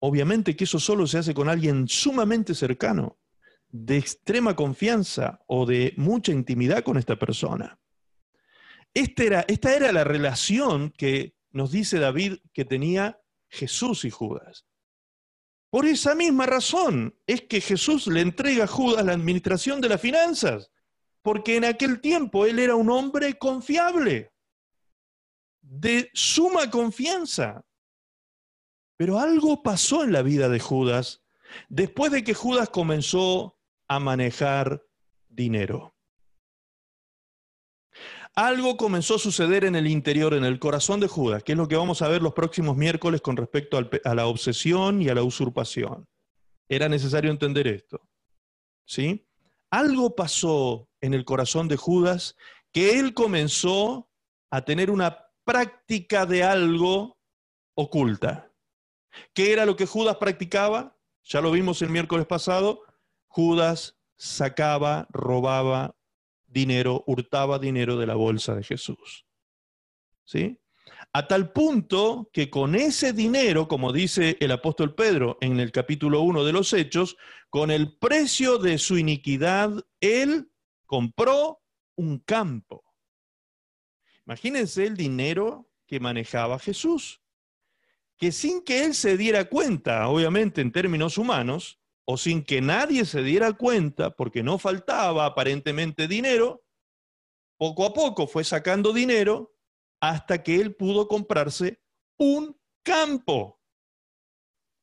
Obviamente que eso solo se hace con alguien sumamente cercano, de extrema confianza o de mucha intimidad con esta persona. Esta era, esta era la relación que nos dice David que tenía Jesús y Judas. Por esa misma razón es que Jesús le entrega a Judas la administración de las finanzas, porque en aquel tiempo él era un hombre confiable, de suma confianza. Pero algo pasó en la vida de Judas después de que Judas comenzó a manejar dinero algo comenzó a suceder en el interior, en el corazón de Judas, que es lo que vamos a ver los próximos miércoles con respecto a la obsesión y a la usurpación. Era necesario entender esto. ¿Sí? Algo pasó en el corazón de Judas que él comenzó a tener una práctica de algo oculta. ¿Qué era lo que Judas practicaba? Ya lo vimos el miércoles pasado. Judas sacaba, robaba dinero, hurtaba dinero de la bolsa de Jesús. ¿Sí? A tal punto que con ese dinero, como dice el apóstol Pedro en el capítulo 1 de los Hechos, con el precio de su iniquidad, él compró un campo. Imagínense el dinero que manejaba Jesús, que sin que él se diera cuenta, obviamente en términos humanos, o sin que nadie se diera cuenta, porque no faltaba aparentemente dinero, poco a poco fue sacando dinero hasta que él pudo comprarse un campo.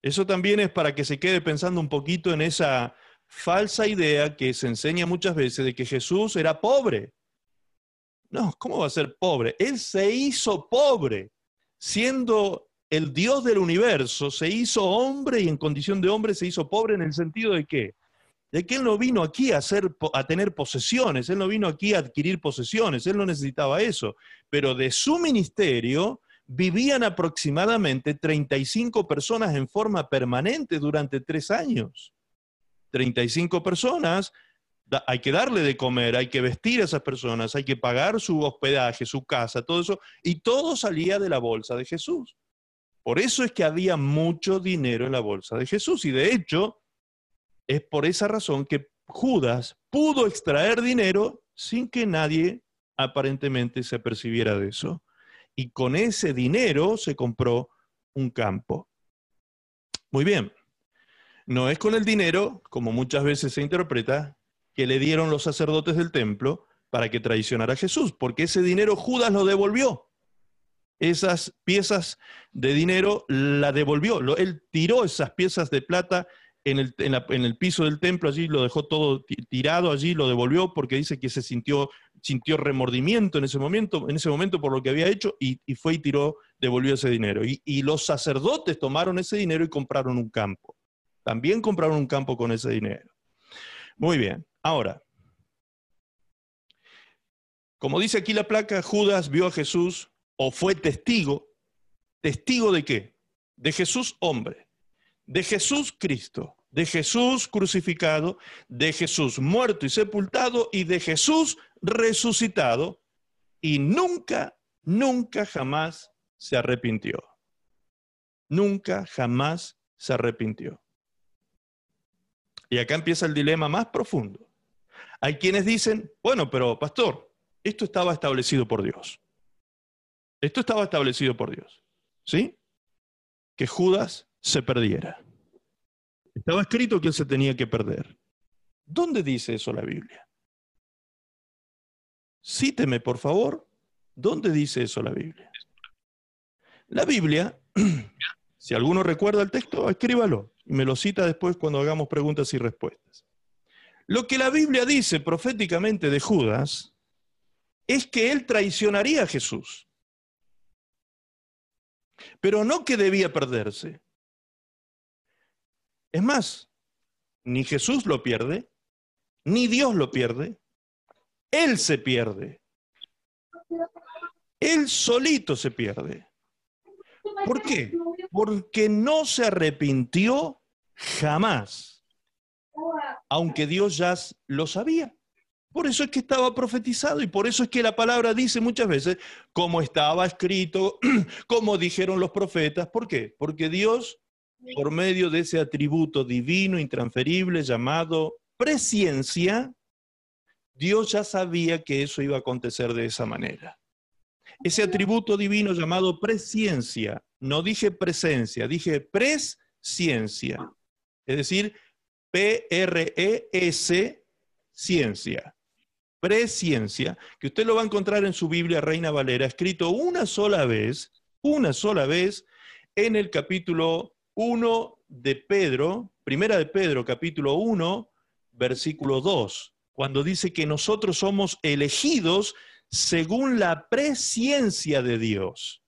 Eso también es para que se quede pensando un poquito en esa falsa idea que se enseña muchas veces de que Jesús era pobre. No, ¿cómo va a ser pobre? Él se hizo pobre siendo el Dios del universo se hizo hombre y en condición de hombre se hizo pobre en el sentido de que, de que Él no vino aquí a, a tener posesiones, Él no vino aquí a adquirir posesiones, Él no necesitaba eso, pero de su ministerio vivían aproximadamente 35 personas en forma permanente durante tres años. 35 personas, hay que darle de comer, hay que vestir a esas personas, hay que pagar su hospedaje, su casa, todo eso, y todo salía de la bolsa de Jesús. Por eso es que había mucho dinero en la bolsa de Jesús y de hecho es por esa razón que Judas pudo extraer dinero sin que nadie aparentemente se percibiera de eso. Y con ese dinero se compró un campo. Muy bien. No es con el dinero, como muchas veces se interpreta, que le dieron los sacerdotes del templo para que traicionara a Jesús, porque ese dinero Judas lo devolvió esas piezas de dinero, la devolvió. Él tiró esas piezas de plata en el, piso del templo, allí lo dejó todo tirado, allí lo devolvió porque dice que se sintió, sintió remordimiento en ese momento, en ese momento por lo que había hecho y, fue y tiró, devolvió ese dinero. Y, y los sacerdotes tomaron ese dinero y compraron un campo. También compraron un campo con ese dinero. Muy bien. Ahora, Como dice aquí la placa, Judas vio a Jesús o fue testigo. ¿Testigo de qué? De Jesús hombre, de Jesús Cristo, de Jesús crucificado, de Jesús muerto y sepultado y de Jesús resucitado. Y nunca, nunca jamás se arrepintió. Nunca jamás se arrepintió. Y acá empieza el dilema más profundo. Hay quienes dicen, bueno, pero pastor, esto estaba establecido por Dios. Esto estaba establecido por Dios. ¿Sí? Que Judas se perdiera. Estaba escrito que él se tenía que perder. ¿Dónde dice eso la Biblia? Cíteme, por favor, ¿dónde dice eso la Biblia? La Biblia, si alguno recuerda el texto, escríbalo y me lo cita después cuando hagamos preguntas y respuestas. Lo que la Biblia dice proféticamente de Judas es que él traicionaría a Jesús. Pero no que debía perderse. Es más, ni Jesús lo pierde, ni Dios lo pierde, Él se pierde. Él solito se pierde. ¿Por qué? Porque no se arrepintió jamás, aunque Dios ya lo sabía. Por eso es que estaba profetizado y por eso es que la palabra dice muchas veces, como estaba escrito, como dijeron los profetas. ¿Por qué? Porque Dios, por medio de ese atributo divino, intransferible, llamado presciencia, Dios ya sabía que eso iba a acontecer de esa manera. Ese atributo divino llamado presciencia, no dije presencia, dije presciencia, es decir, P-R-E-S, ciencia presciencia, que usted lo va a encontrar en su Biblia Reina Valera, escrito una sola vez, una sola vez, en el capítulo 1 de Pedro, primera de Pedro, capítulo 1, versículo 2, cuando dice que nosotros somos elegidos según la presciencia de Dios.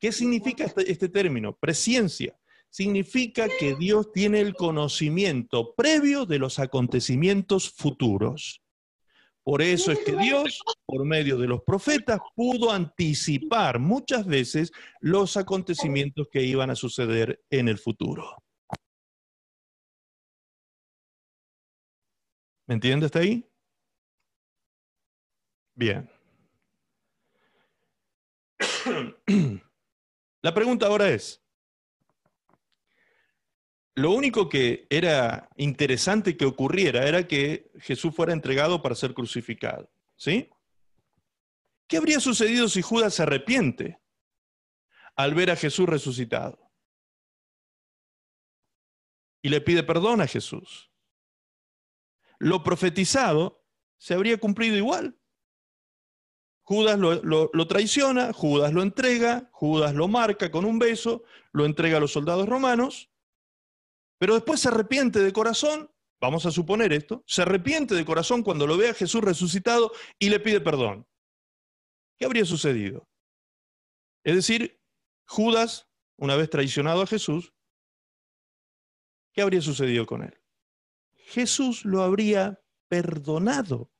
¿Qué significa este, este término? Presciencia. Significa que Dios tiene el conocimiento previo de los acontecimientos futuros. Por eso es que Dios, por medio de los profetas, pudo anticipar muchas veces los acontecimientos que iban a suceder en el futuro. ¿Me entiende hasta ahí? Bien. La pregunta ahora es, lo único que era interesante que ocurriera era que Jesús fuera entregado para ser crucificado. ¿Sí? ¿Qué habría sucedido si Judas se arrepiente al ver a Jesús resucitado? Y le pide perdón a Jesús. Lo profetizado se habría cumplido igual. Judas lo, lo, traiciona, Judas lo entrega, Judas lo marca con un beso, lo entrega a los soldados romanos pero después se arrepiente de corazón, vamos a suponer esto, se arrepiente de corazón cuando lo ve a Jesús resucitado y le pide perdón. ¿Qué habría sucedido? Es decir, Judas, una vez traicionado a Jesús, ¿qué habría sucedido con él? Jesús lo habría perdonado.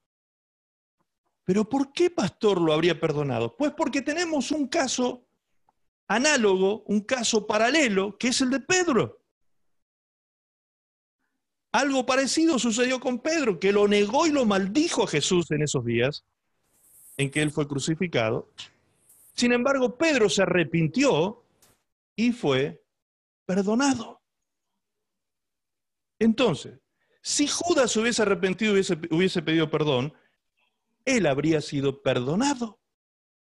¿Pero por qué pastor lo habría perdonado? Pues porque tenemos un caso análogo, un caso paralelo, que es el de Pedro. Algo parecido sucedió con Pedro, que lo negó y lo maldijo a Jesús en esos días en que él fue crucificado. Sin embargo, Pedro se arrepintió y fue perdonado. Entonces, si Judas hubiese arrepentido y hubiese, hubiese pedido perdón, él habría sido perdonado.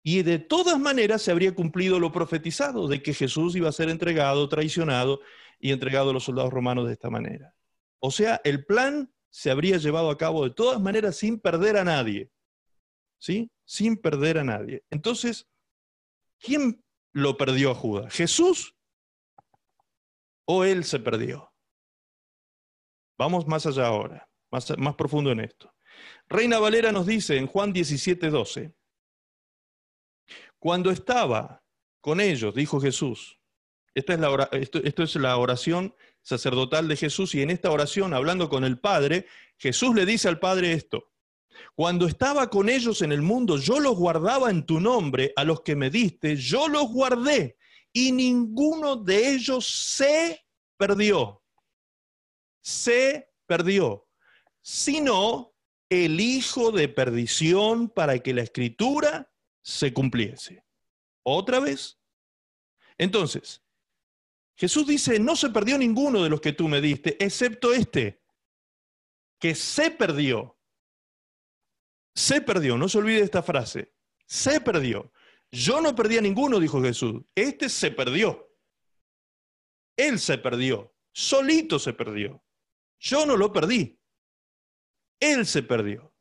Y de todas maneras se habría cumplido lo profetizado de que Jesús iba a ser entregado, traicionado y entregado a los soldados romanos de esta manera. O sea, el plan se habría llevado a cabo de todas maneras sin perder a nadie. ¿Sí? Sin perder a nadie. Entonces, ¿quién lo perdió a Judas? ¿Jesús o él se perdió? Vamos más allá ahora, más, más profundo en esto. Reina Valera nos dice en Juan 17, 12, cuando estaba con ellos, dijo Jesús, esta es la, esto, esto es la oración sacerdotal de Jesús y en esta oración, hablando con el Padre, Jesús le dice al Padre esto, Cuando estaba con ellos en el mundo, yo los guardaba en tu nombre, a los que me diste, yo los guardé, y ninguno de ellos se perdió. Se perdió, sino el hijo de perdición para que la escritura se cumpliese. ¿Otra vez? Entonces, Jesús dice, no se perdió ninguno de los que tú me diste, excepto este, que se perdió. Se perdió, no se olvide esta frase. Se perdió. Yo no perdí a ninguno, dijo Jesús. Este se perdió. Él se perdió. Solito se perdió. Yo no lo perdí. Él se perdió.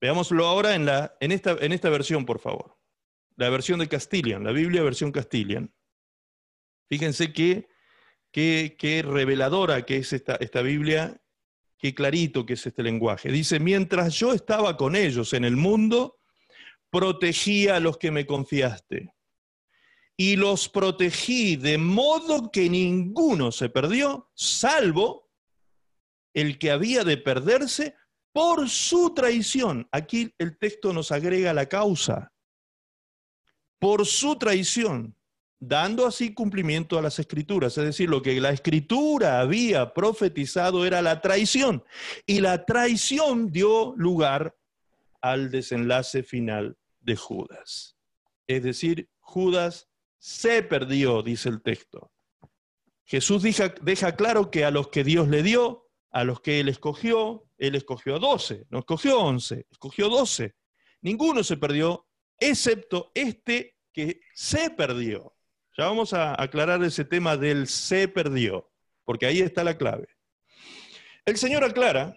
Veámoslo ahora en, esta, esta versión, por favor. La versión de Castilian, la Biblia versión Castilian. Fíjense qué, qué, reveladora que es esta, esta Biblia, qué clarito que es este lenguaje. Dice, mientras yo estaba con ellos en el mundo, protegía a los que me confiaste. Y los protegí de modo que ninguno se perdió, salvo el que había de perderse por su traición. Aquí el texto nos agrega la causa. Por su traición, dando así cumplimiento a las escrituras. Es decir, lo que la escritura había profetizado era la traición. Y la traición dio lugar al desenlace final de Judas. Es decir, Judas se perdió, dice el texto. Jesús deja, deja claro que a los que Dios le dio, a los que él escogió, él escogió a doce, no escogió once, escogió doce. Ninguno se perdió, excepto este que se perdió. Ya vamos a aclarar ese tema del se perdió, porque ahí está la clave. El Señor aclara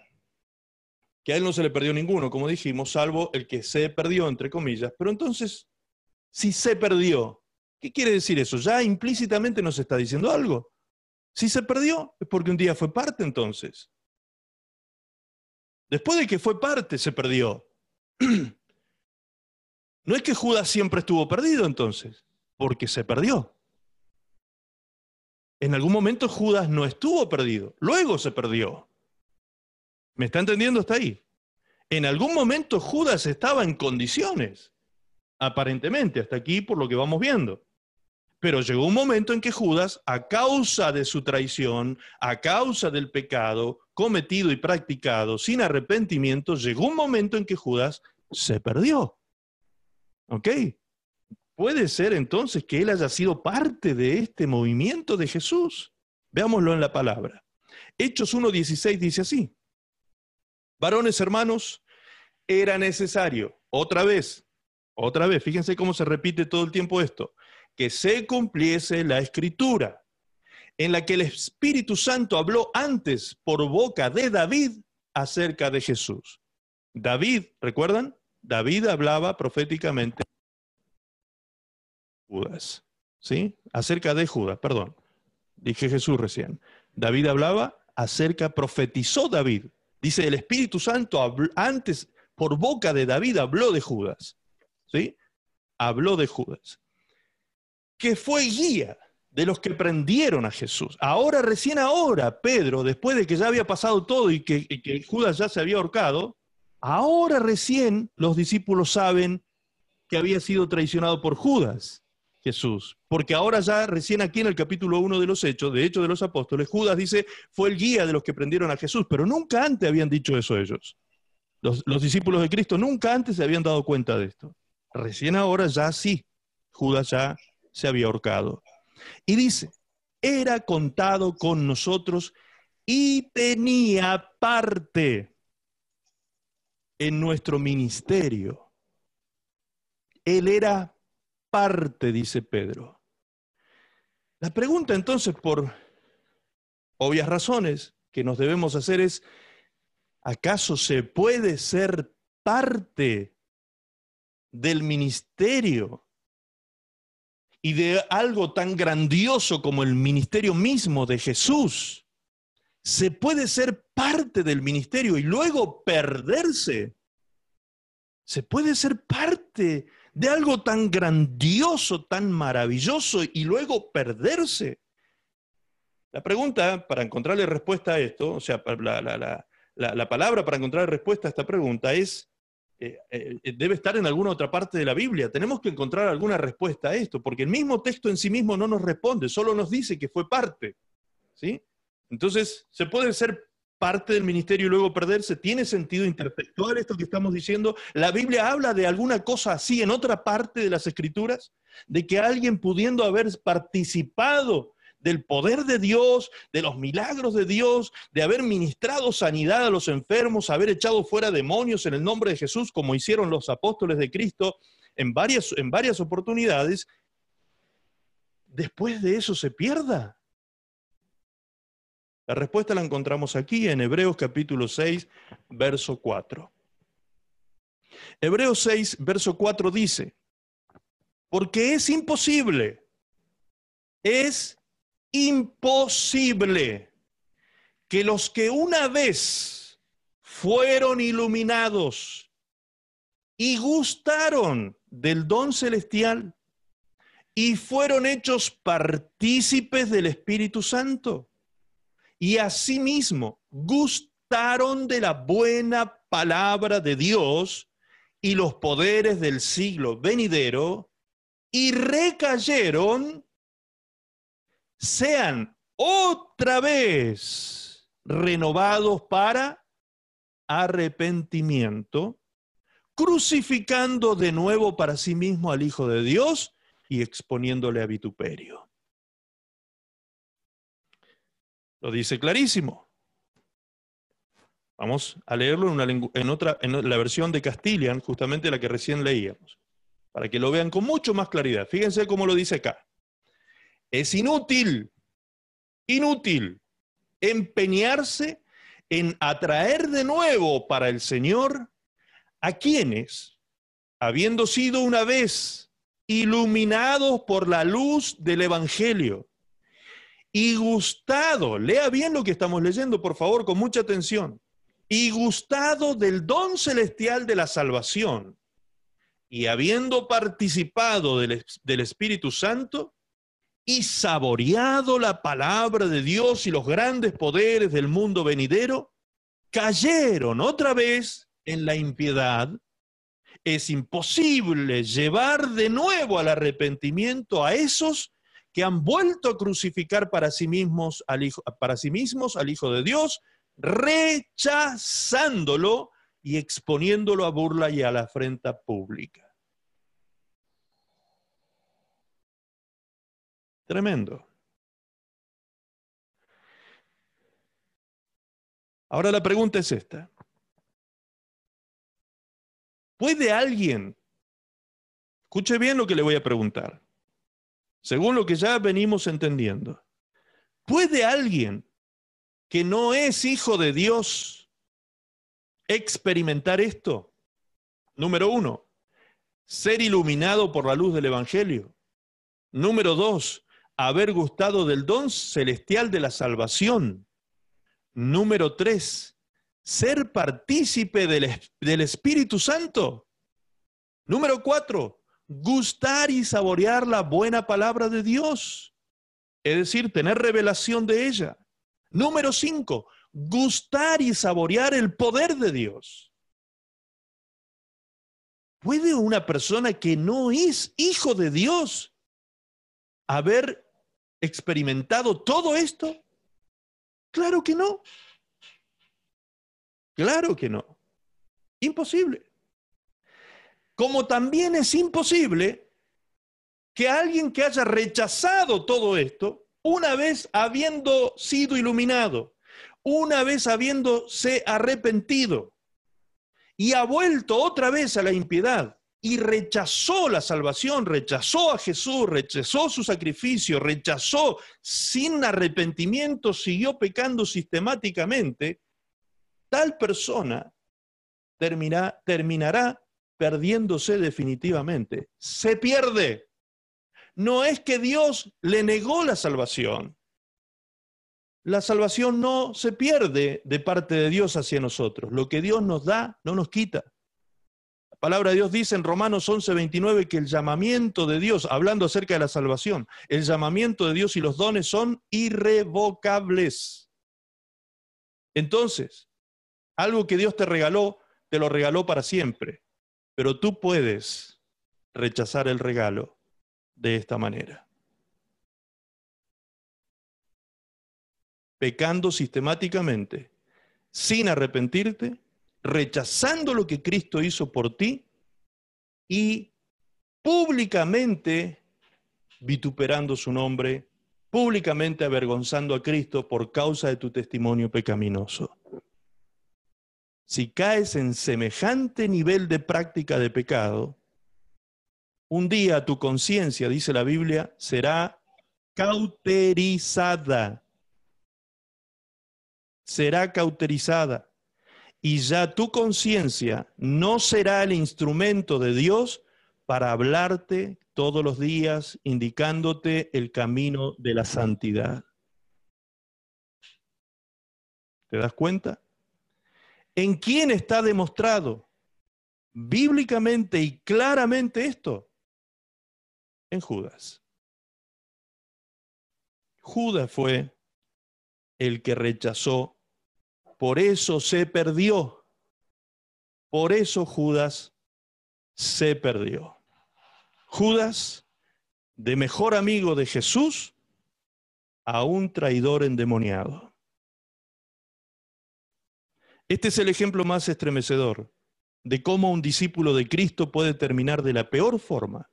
que a él no se le perdió ninguno, como dijimos, salvo el que se perdió, entre comillas. Pero entonces, si se perdió, ¿qué quiere decir eso? Ya implícitamente nos está diciendo algo. Si se perdió, es porque un día fue parte entonces. Después de que fue parte, se perdió. No es que Judas siempre estuvo perdido entonces, porque se perdió. En algún momento Judas no estuvo perdido, luego se perdió. ¿Me está entendiendo hasta ahí? En algún momento Judas estaba en condiciones, aparentemente, hasta aquí por lo que vamos viendo. Pero llegó un momento en que Judas, a causa de su traición, a causa del pecado cometido y practicado sin arrepentimiento, llegó un momento en que Judas se perdió. ¿Ok? Puede ser entonces que él haya sido parte de este movimiento de Jesús. Veámoslo en la palabra. Hechos 1.16 dice así. Varones hermanos, era necesario, otra vez, otra vez, fíjense cómo se repite todo el tiempo esto, que se cumpliese la escritura, en la que el Espíritu Santo habló antes por boca de David acerca de Jesús. David, ¿recuerdan? David hablaba proféticamente Judas, ¿sí? Acerca de Judas, perdón. Dije Jesús recién. David hablaba acerca, profetizó David. Dice, el Espíritu Santo antes, por boca de David, habló de Judas, ¿sí? Habló de Judas que fue guía de los que prendieron a Jesús. Ahora, recién ahora, Pedro, después de que ya había pasado todo y que, Judas ya se había ahorcado, ahora recién los discípulos saben que había sido traicionado por Judas, Jesús. Porque ahora ya, recién aquí en el capítulo 1 de los Hechos, de Hechos de los Apóstoles, Judas dice, fue el guía de los que prendieron a Jesús, pero nunca antes habían dicho eso ellos. Los, los discípulos de Cristo nunca antes se habían dado cuenta de esto. Recién ahora ya sí, Judas ya se había ahorcado. Y dice, era contado con nosotros y tenía parte en nuestro ministerio. Él era parte, dice Pedro. La pregunta entonces, por obvias razones que nos debemos hacer es, ¿acaso se puede ser parte del ministerio y de algo tan grandioso como el ministerio mismo de Jesús, se puede ser parte del ministerio y luego perderse. Se puede ser parte de algo tan grandioso, tan maravilloso y luego perderse. La pregunta, para encontrarle respuesta a esto, o sea, la, la, palabra para encontrar respuesta a esta pregunta es, eh, eh, debe estar en alguna otra parte de la Biblia. Tenemos que encontrar alguna respuesta a esto, porque el mismo texto en sí mismo no nos responde, solo nos dice que fue parte. ¿sí? Entonces, ¿se puede ser parte del ministerio y luego perderse? ¿Tiene sentido intertextual esto que estamos diciendo? ¿La Biblia habla de alguna cosa así en otra parte de las escrituras? ¿De que alguien pudiendo haber participado del poder de Dios, de los milagros de Dios, de haber ministrado sanidad a los enfermos, haber echado fuera demonios en el nombre de Jesús, como hicieron los apóstoles de Cristo en varias, en varias oportunidades, después de eso se pierda. La respuesta la encontramos aquí en Hebreos capítulo 6, verso 4. Hebreos 6, verso 4 dice, porque es imposible, es imposible que los que una vez fueron iluminados y gustaron del don celestial y fueron hechos partícipes del Espíritu Santo y asimismo gustaron de la buena palabra de Dios y los poderes del siglo venidero y recayeron sean otra vez renovados para arrepentimiento, crucificando de nuevo para sí mismo al Hijo de Dios y exponiéndole a vituperio. Lo dice clarísimo. Vamos a leerlo en, otra, en la versión de Castilian, justamente la que recién leíamos, para que lo vean con mucho más claridad. Fíjense cómo lo dice acá. Es inútil, inútil empeñarse en atraer de nuevo para el Señor a quienes, habiendo sido una vez iluminados por la luz del Evangelio y gustado, lea bien lo que estamos leyendo, por favor, con mucha atención, y gustado del don celestial de la salvación, y habiendo participado del, del Espíritu Santo, y saboreado la palabra de Dios y los grandes poderes del mundo venidero, cayeron otra vez en la impiedad, es imposible llevar de nuevo al arrepentimiento a esos que han vuelto a crucificar para sí mismos al Hijo, para sí mismos al Hijo de Dios, rechazándolo y exponiéndolo a burla y a la afrenta pública. Tremendo. Ahora la pregunta es esta. ¿Puede alguien, escuche bien lo que le voy a preguntar, según lo que ya venimos entendiendo, ¿puede alguien que no es hijo de Dios experimentar esto? Número uno, ser iluminado por la luz del Evangelio. Número dos, haber gustado del don celestial de la salvación. Número tres, ser partícipe del, del Espíritu Santo. Número cuatro, gustar y saborear la buena palabra de Dios, es decir, tener revelación de ella. Número cinco, gustar y saborear el poder de Dios. ¿Puede una persona que no es hijo de Dios haber experimentado todo esto? Claro que no. Claro que no. Imposible. Como también es imposible que alguien que haya rechazado todo esto, una vez habiendo sido iluminado, una vez habiéndose arrepentido y ha vuelto otra vez a la impiedad, y rechazó la salvación, rechazó a Jesús, rechazó su sacrificio, rechazó sin arrepentimiento, siguió pecando sistemáticamente, tal persona terminará perdiéndose definitivamente. Se pierde. No es que Dios le negó la salvación. La salvación no se pierde de parte de Dios hacia nosotros. Lo que Dios nos da, no nos quita palabra de Dios dice en Romanos 11:29 que el llamamiento de Dios, hablando acerca de la salvación, el llamamiento de Dios y los dones son irrevocables. Entonces, Algo que Dios te regaló, te lo regaló para siempre. Pero tú puedes rechazar el regalo de esta manera. Pecando sistemáticamente, sin arrepentirte, rechazando lo que Cristo hizo por ti y públicamente vituperando su nombre, públicamente avergonzando a Cristo por causa de tu testimonio pecaminoso. Si caes en semejante nivel de práctica de pecado, un día tu conciencia, dice la Biblia, será cauterizada. Será cauterizada. Y ya tu conciencia no será el instrumento de Dios para hablarte todos los días, indicándote el camino de la santidad. ¿Te das cuenta? ¿En quién está demostrado bíblicamente y claramente esto? En Judas. Judas fue el que rechazó, por eso se perdió. Por eso Judas se perdió. Judas, de mejor amigo de Jesús, a un traidor endemoniado. Este es el ejemplo más estremecedor de cómo un discípulo de Cristo puede terminar de la peor forma,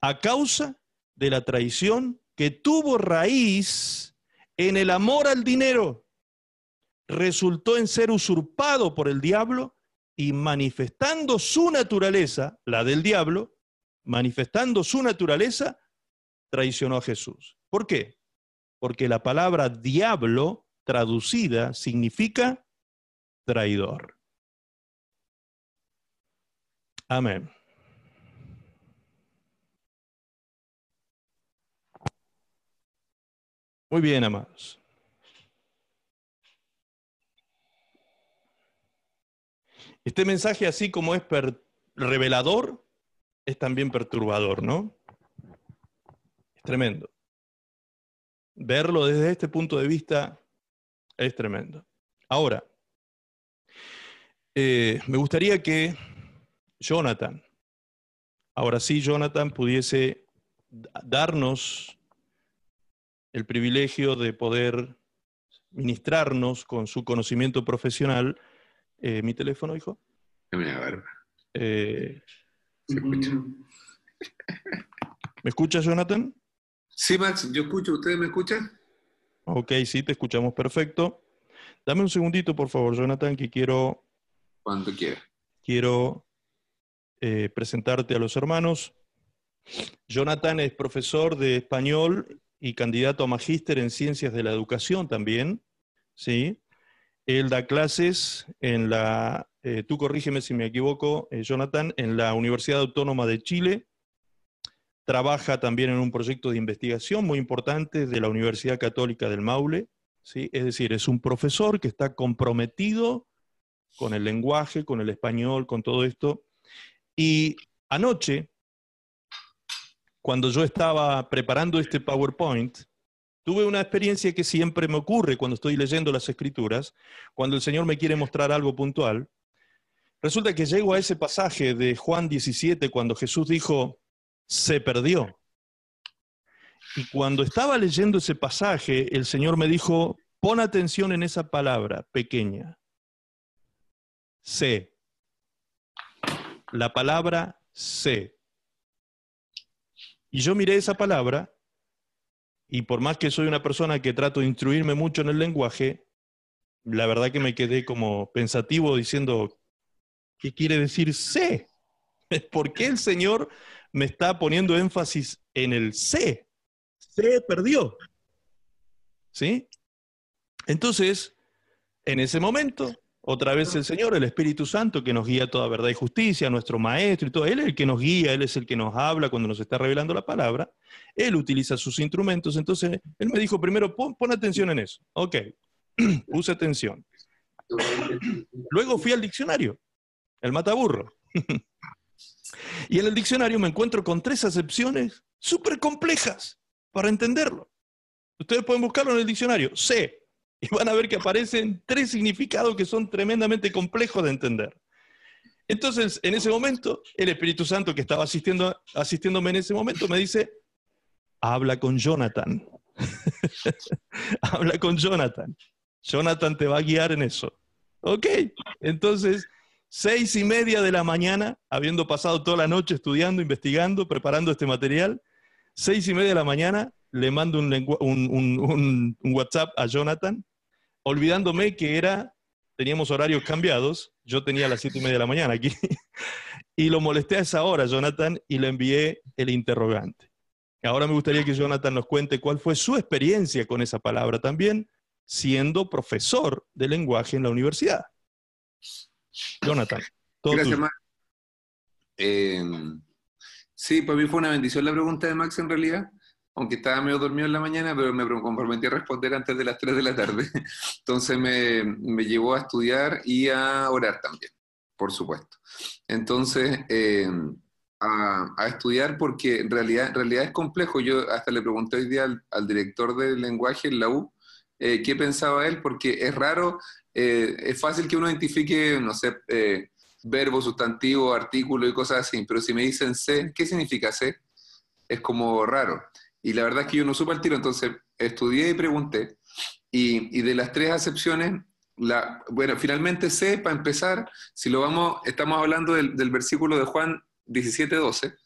a causa de la traición que tuvo raíz en el amor al dinero, resultó en ser usurpado por el diablo y manifestando su naturaleza, la del diablo, manifestando su naturaleza, traicionó a Jesús. ¿Por qué? Porque la palabra diablo traducida significa traidor. Amén. Muy bien, amados. Este mensaje, así como es revelador, es también perturbador, ¿no? Es tremendo. Verlo desde este punto de vista es tremendo. Ahora, eh, me gustaría que Jonathan, ahora sí Jonathan, pudiese darnos el privilegio de poder ministrarnos con su conocimiento profesional. Eh, ¿Mi teléfono, hijo? Eh, ¿Me escuchas, Jonathan? Sí, Max, yo escucho. ¿Ustedes me escuchan? Ok, sí, te escuchamos perfecto. Dame un segundito, por favor, Jonathan, que quiero cuando quiera. Quiero eh, presentarte a los hermanos. Jonathan es profesor de español y candidato a magíster en ciencias de la educación también. ¿sí? Él da clases en la, eh, tú corrígeme si me equivoco, eh, Jonathan, en la Universidad Autónoma de Chile. Trabaja también en un proyecto de investigación muy importante de la Universidad Católica del Maule. ¿sí? Es decir, es un profesor que está comprometido con el lenguaje, con el español, con todo esto. Y anoche, cuando yo estaba preparando este PowerPoint, tuve una experiencia que siempre me ocurre cuando estoy leyendo las escrituras, cuando el Señor me quiere mostrar algo puntual. Resulta que llego a ese pasaje de Juan 17, cuando Jesús dijo, se perdió. Y cuando estaba leyendo ese pasaje, el Señor me dijo, pon atención en esa palabra pequeña. Se. La palabra se. Y yo miré esa palabra y por más que soy una persona que trato de instruirme mucho en el lenguaje, la verdad que me quedé como pensativo diciendo, ¿qué quiere decir sé? ¿Por qué el Señor me está poniendo énfasis en el sé? Se perdió. ¿Sí? Entonces, en ese momento, otra vez el Señor, el Espíritu Santo, que nos guía toda verdad y justicia, nuestro Maestro y todo. Él es el que nos guía, Él es el que nos habla cuando nos está revelando la palabra. Él utiliza sus instrumentos. Entonces, Él me dijo primero, pon, atención en eso. Ok, puse atención. Luego fui al diccionario, el mataburro. y en el diccionario me encuentro con tres acepciones súper complejas para entenderlo. Ustedes pueden buscarlo en el diccionario. C, Y van a ver que aparecen tres significados que son tremendamente complejos de entender. Entonces, en ese momento, el Espíritu Santo que estaba asistiendo, asistiéndome en ese momento me dice, habla con Jonathan. habla con Jonathan. Jonathan te va a guiar en eso. Ok, entonces, seis y media de la mañana, habiendo pasado toda la noche estudiando, investigando, preparando este material, seis y media de la mañana, le mando un, un, un WhatsApp a Jonathan, olvidándome que era, teníamos horarios cambiados, yo tenía las siete y media de la mañana aquí, y lo molesté a esa hora, Jonathan, y le envié el interrogante. Ahora me gustaría que Jonathan nos cuente cuál fue su experiencia con esa palabra también, siendo profesor de lenguaje en la universidad. Jonathan. Gracias, Max. Eh, sí, para mí fue una bendición la pregunta de Max en realidad, aunque estaba medio dormido en la mañana, pero me comprometí a responder antes de las 3 de la tarde. Entonces me, me llevó a estudiar y a orar también, por supuesto. Entonces, eh, a, estudiar porque en realidad, en realidad es complejo. Yo hasta le pregunté hoy día al, director del lenguaje en la U eh, qué pensaba él, porque es raro, eh, es fácil que uno identifique, no sé, eh, verbo, sustantivo, artículo y cosas así, pero si me dicen C, ¿qué significa C? Es como raro. Y la verdad es que yo no supe el tiro, entonces estudié y pregunté. Y, de las tres acepciones, la, bueno, finalmente C, para empezar, si lo vamos, estamos hablando del, versículo de Juan 17:12,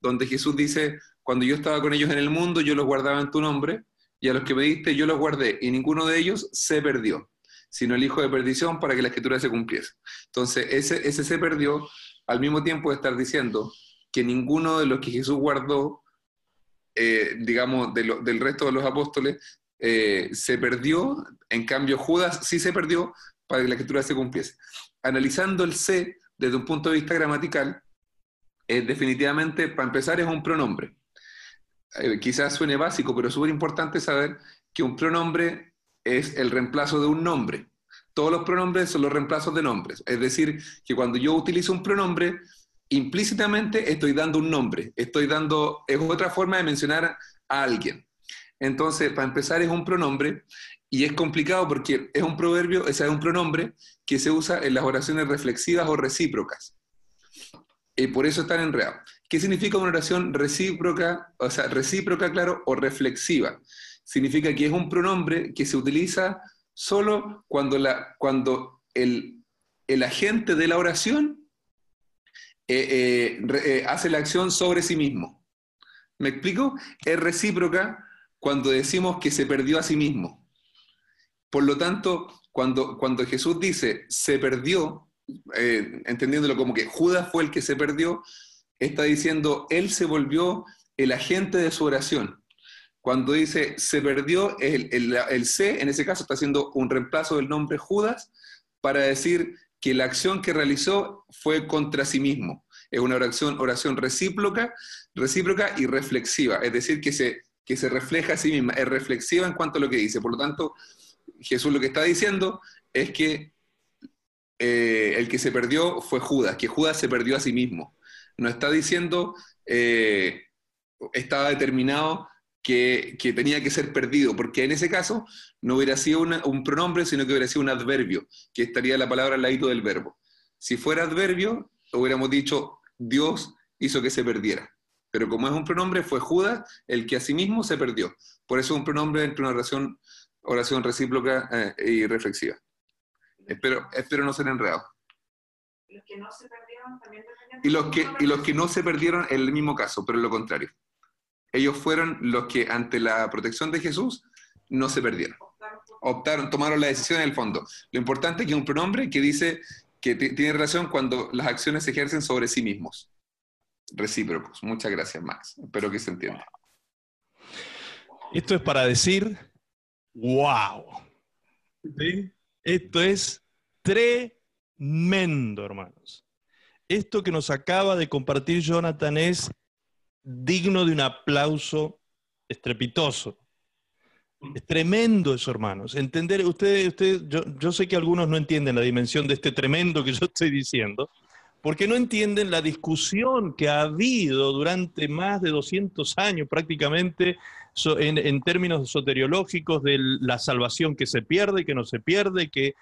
donde Jesús dice, cuando yo estaba con ellos en el mundo, yo los guardaba en tu nombre, y a los que me diste yo los guardé, y ninguno de ellos se perdió, sino el hijo de perdición para que la escritura se cumpliese. Entonces, ese, ese se perdió al mismo tiempo de estar diciendo que ninguno de los que Jesús guardó, eh, digamos, del resto de los apóstoles, eh, se perdió, en cambio Judas sí se perdió para que la escritura se cumpliese. Analizando el se desde un punto de vista gramatical, definitivamente, para empezar, es un pronombre. Eh, quizás suene básico, pero es súper importante saber que un pronombre es el reemplazo de un nombre. Todos los pronombres son los reemplazos de nombres. Es decir, que cuando yo utilizo un pronombre, implícitamente estoy dando un nombre, estoy dando, es otra forma de mencionar a alguien. Entonces, para empezar, es un pronombre y es complicado porque es un proverbio, es un pronombre que se usa en las oraciones reflexivas o recíprocas y por eso están enredados. ¿Qué significa una oración recíproca, o sea, recíproca, claro, o reflexiva? Significa que es un pronombre que se utiliza solo cuando, la, cuando el, el agente de la oración eh, eh, eh, hace la acción sobre sí mismo. ¿Me explico? Es recíproca cuando decimos que se perdió a sí mismo. Por lo tanto, cuando, cuando Jesús dice se perdió, eh, entendiéndolo como que Judas fue el que se perdió, está diciendo, él se volvió el agente de su oración. Cuando dice se perdió, el, el, el C en ese caso está haciendo un reemplazo del nombre Judas para decir que la acción que realizó fue contra sí mismo. Es una oración, oración recíproca, recíproca y reflexiva, es decir, que se, que se refleja a sí misma, es reflexiva en cuanto a lo que dice. Por lo tanto, Jesús lo que está diciendo es que eh, el que se perdió fue Judas, que Judas se perdió a sí mismo. No está diciendo, eh, estaba determinado que, tenía que ser perdido, porque en ese caso no hubiera sido un pronombre, sino que hubiera sido un adverbio, que estaría la palabra al ladito del verbo. Si fuera adverbio, hubiéramos dicho, Dios hizo que se perdiera. Pero como es un pronombre, fue Judas el que a sí mismo se perdió. Por eso es un pronombre entre una oración, oración recíproca eh, y reflexiva. Espero, espero no ser enredado. Los que no se perdieron también y los que Y los que no se perdieron en el mismo caso, pero en lo contrario. Ellos fueron los que ante la protección de Jesús no se perdieron. Optaron, tomaron la decisión en el fondo. Lo importante es que un pronombre que dice que tiene relación cuando las acciones se ejercen sobre sí mismos. Recíprocos. Muchas gracias, Max. Espero que se entienda. Esto es para decir, wow. ¿Sí? Esto es tremendo, hermanos. Esto que nos acaba de compartir Jonathan es digno de un aplauso estrepitoso. Es tremendo eso, hermanos. Entender, ustedes, usted, yo, sé que algunos no entienden la dimensión de este tremendo que yo estoy diciendo, porque no entienden la discusión que ha habido durante más de 200 años prácticamente en, términos soteriológicos de la salvación que se pierde que no se pierde, que-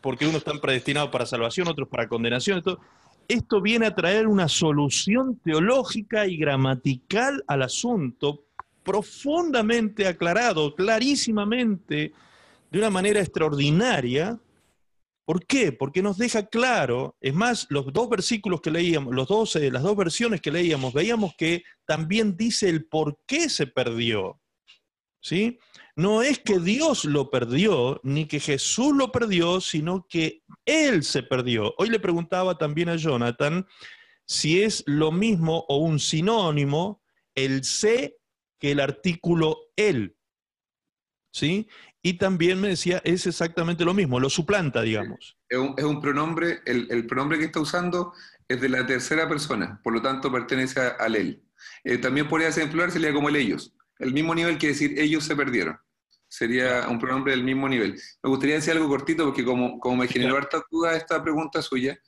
porque unos están predestinados para salvación, otros para condenación. Esto, esto viene a traer una solución teológica y gramatical al asunto, profundamente aclarado, clarísimamente, de una manera extraordinaria. ¿Por qué? Porque nos deja claro, es más, los dos versículos que leíamos, los dos, las dos versiones que leíamos, veíamos que también dice el por qué se perdió. ¿Sí? No es que Dios lo perdió, ni que Jesús lo perdió, sino que Él se perdió. Hoy le preguntaba también a Jonathan si es lo mismo o un sinónimo el se que el artículo él. ¿Sí? Y también me decía, es exactamente lo mismo, lo suplanta, digamos. Es un, pronombre, el, pronombre que está usando es de la tercera persona, por lo tanto pertenece al él. Eh, también podría ser plural, sería como el ellos. El mismo nivel que decir ellos se perdieron. Sería un pronombre del mismo nivel. Me gustaría decir algo cortito porque como, como me generó harta duda esta pregunta suya,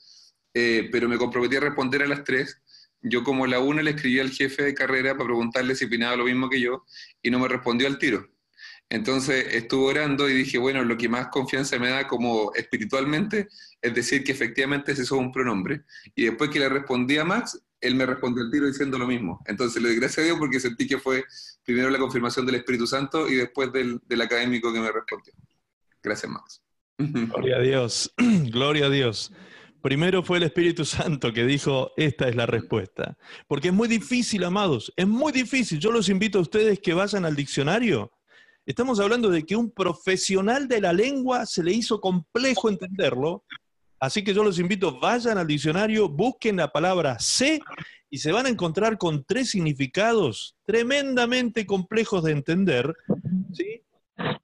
eh, pero me comprometí a responder a las tres. Yo como la una le escribí al jefe de carrera para preguntarle si opinaba lo mismo que yo y no me respondió al tiro. Entonces estuve orando y dije, bueno, lo que más confianza me da como espiritualmente es decir que efectivamente ese es un pronombre. Y después que le respondí a Max, él me respondió al tiro diciendo lo mismo. Entonces le doy gracias a Dios porque sentí que fue primero la confirmación del Espíritu Santo y después del, académico que me respondió. Gracias, Max. Gloria a Dios, gloria a Dios. Primero fue el Espíritu Santo que dijo, esta es la respuesta. Porque es muy difícil, amados, es muy difícil. Yo los invito a ustedes que vayan al diccionario. Estamos hablando de que un profesional de la lengua se le hizo complejo entenderlo. Así que yo los invito, vayan al diccionario, busquen la palabra sé y se van a encontrar con tres significados tremendamente complejos de entender. ¿sí?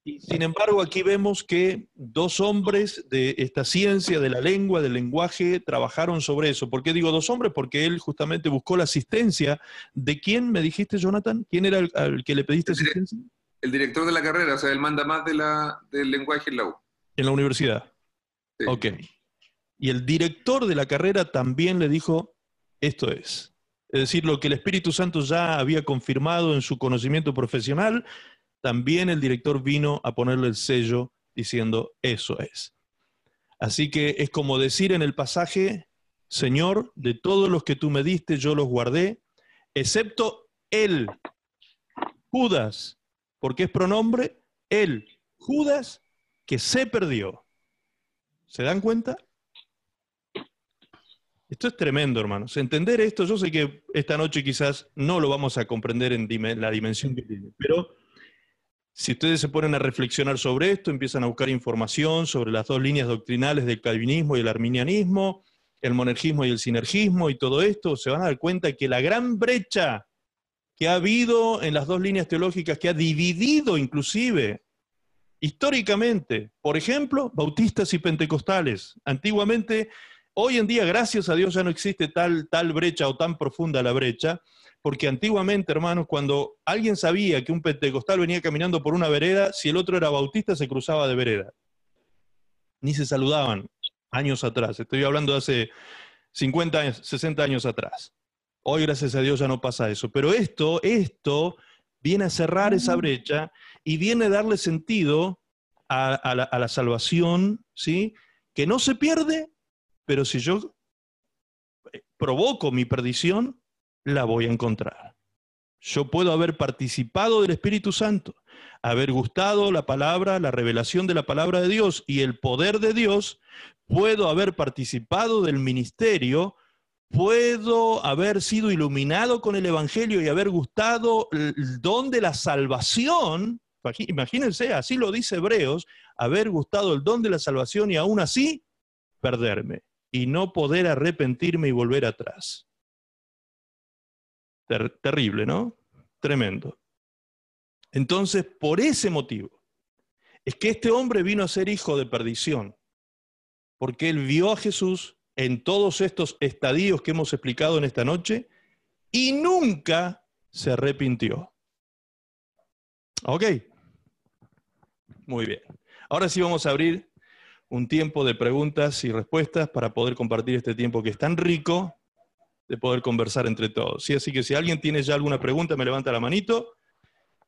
Y sin embargo, aquí vemos que dos hombres de esta ciencia, de la lengua, del lenguaje, trabajaron sobre eso. ¿Por qué digo dos hombres? Porque él justamente buscó la asistencia. ¿De quién me dijiste, Jonathan? ¿Quién era el, al que le pediste El asistencia? El director de la carrera, o sea, él manda más de la, del lenguaje en la U. En la universidad. Sí. Ok. Y el director de la carrera también le dijo, esto es. Es decir, lo que el Espíritu Santo ya había confirmado en su conocimiento profesional, también el director vino a ponerle el sello diciendo, eso es. Así que es como decir en el pasaje, Señor, de todos los que tú me diste, yo los guardé, excepto él, Judas, porque es pronombre, él, Judas, que se perdió. ¿Se dan cuenta? Esto es tremendo, hermanos. Entender esto, yo sé que esta noche quizás no lo vamos a comprender en la dimensión que tiene, pero si ustedes se ponen a reflexionar sobre esto, empiezan a buscar información sobre las dos líneas doctrinales del calvinismo y el arminianismo, el monergismo y el sinergismo y todo esto, se van a dar cuenta que la gran brecha que ha habido en las dos líneas teológicas, que ha dividido inclusive históricamente, por ejemplo, bautistas y pentecostales. Antiguamente, hoy en día, gracias a Dios, ya no existe tal, tal brecha o tan profunda la brecha, porque antiguamente, hermanos, cuando alguien sabía que un pentecostal venía caminando por una vereda, si el otro era bautista, se cruzaba de vereda. Ni se saludaban años atrás. Estoy hablando de hace 50 años, 60 años atrás. Hoy, gracias a Dios, ya no pasa eso. Pero esto, esto viene a cerrar esa brecha y viene a darle sentido a, a la, a la salvación, ¿sí? Que no se pierde, pero si yo eh, provoco mi perdición, la voy a encontrar. Yo puedo haber participado del Espíritu Santo, haber gustado la palabra, la revelación de la palabra de Dios y el poder de Dios, puedo haber participado del ministerio, puedo haber sido iluminado con el Evangelio y haber gustado el don de la salvación. Imagínense, así lo dice Hebreos, haber gustado el don de la salvación y aún así perderme y no poder arrepentirme y volver atrás. Ter- terrible, ¿no? Tremendo. Entonces, por ese motivo, es que este hombre vino a ser hijo de perdición, porque él vio a Jesús en todos estos estadios que hemos explicado en esta noche y nunca se arrepintió. ¿Ok? Muy bien. Ahora sí vamos a abrir un tiempo de preguntas y respuestas para poder compartir este tiempo que es tan rico de poder conversar entre todos. ¿sí? Así que si alguien tiene ya alguna pregunta, me levanta la manito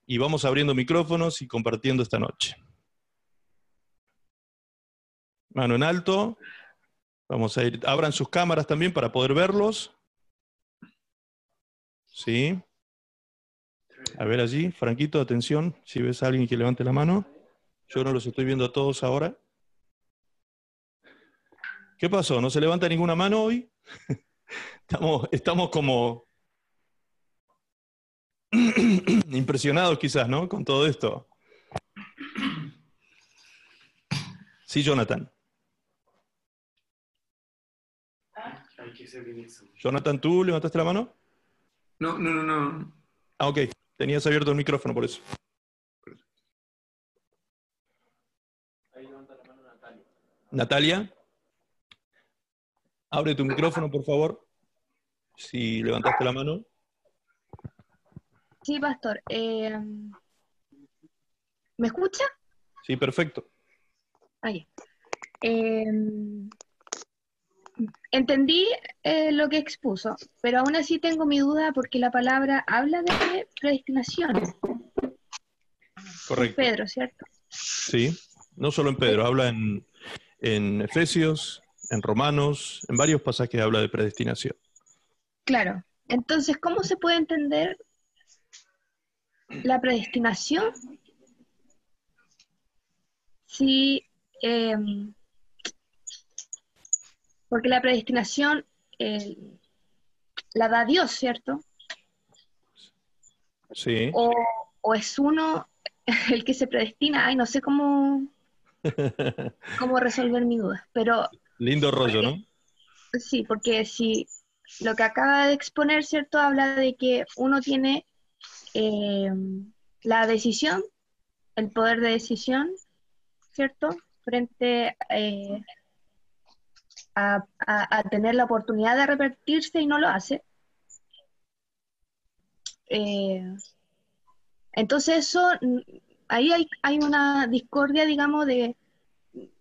y vamos abriendo micrófonos y compartiendo esta noche. Mano en alto. Vamos a ir, abran sus cámaras también para poder verlos. Sí. A ver allí, Franquito, atención, si ves a alguien que levante la mano. Yo no los estoy viendo a todos ahora. ¿Qué pasó? ¿No se levanta ninguna mano hoy? Estamos, estamos como impresionados quizás, ¿no? Con todo esto. Sí, Jonathan. Jonathan, ¿tú levantaste la mano? No, no, no, no. Ah, ok. Tenías abierto el micrófono por eso. Natalia. Abre tu micrófono, por favor. Si levantaste la mano. Sí, pastor. Eh, ¿Me escucha? Sí, perfecto. Ahí. Eh, entendí eh, lo que expuso, pero aún así tengo mi duda porque la palabra habla de predestinación. Correcto. Pedro, ¿cierto? Sí, no solo en Pedro, habla en, en Efesios, en Romanos, en varios pasajes habla de predestinación. Claro. Entonces, ¿cómo se puede entender la predestinación si em, porque la predestinación eh, la da Dios, ¿cierto? Sí. O, o es uno el que se predestina. Ay, no sé cómo, cómo resolver mi duda. Pero Lindo rollo, ¿no? sí, porque si lo que acaba de exponer, ¿cierto? Habla de que uno tiene eh, la decisión, el poder de decisión, ¿cierto? Frente eh, a, a- tener la oportunidad de arrepentirse y no lo hace. Eh, entonces eso, ahí hay, hay una discordia, digamos, de,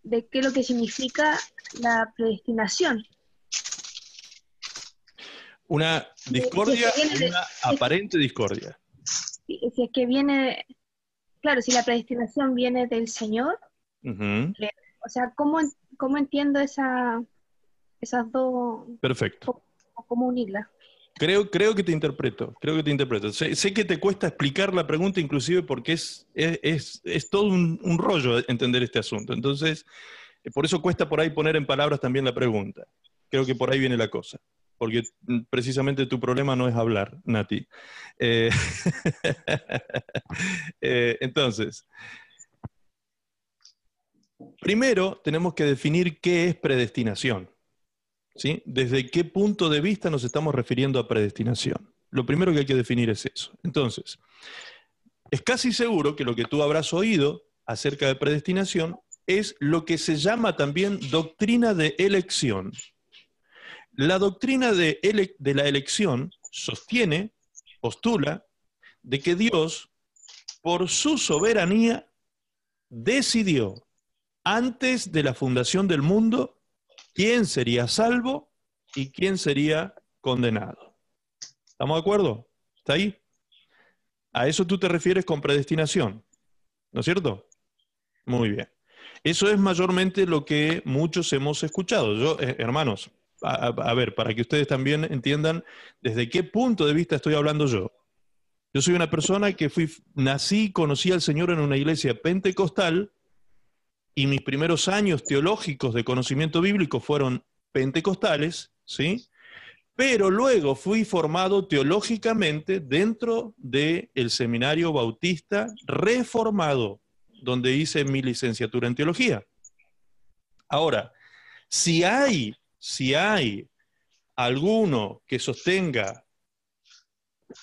de qué es lo que significa la predestinación. Una discordia, sí, viene de- una aparente discordia. Si, si es que viene, claro, si la predestinación viene del Señor, o sea, ¿cómo, cómo entiendo esa, esas dos, Perfecto. cómo unirlas? Creo, creo que te interpreto, creo que te interpreto. Sé, que te cuesta explicar la pregunta inclusive porque es, es, es- todo un, un rollo entender este asunto. Entonces, eh, por eso cuesta por ahí poner en palabras también la pregunta. Creo que por ahí viene la cosa. Porque mm, precisamente tu problema no es hablar, Nati. Eh, eh, entonces, primero tenemos que definir qué es predestinación. ¿Desde qué punto de vista nos estamos refiriendo a predestinación? Lo primero que hay que definir es eso. Entonces, es casi seguro que lo que tú habrás oído acerca de predestinación es lo que se llama también doctrina de elección. La doctrina de la elección sostiene, postula, de que Dios, por su soberanía, decidió antes de la fundación del mundo quién sería salvo y quién sería condenado. ¿Estamos de acuerdo? ¿Está ahí? A eso tú te refieres con predestinación, ¿no es cierto? Muy bien. Eso es mayormente lo que muchos hemos escuchado. Yo, eh, hermanos, a, a- ver, para que ustedes también entiendan desde qué punto de vista estoy hablando yo. Yo soy una persona que fui, nací, conocí al Señor en una iglesia pentecostal y mis primeros años teológicos de conocimiento bíblico fueron pentecostales, ¿sí? Pero luego fui formado teológicamente dentro del seminario bautista reformado, donde hice mi licenciatura en teología. Ahora, si hay, si hay alguno que sostenga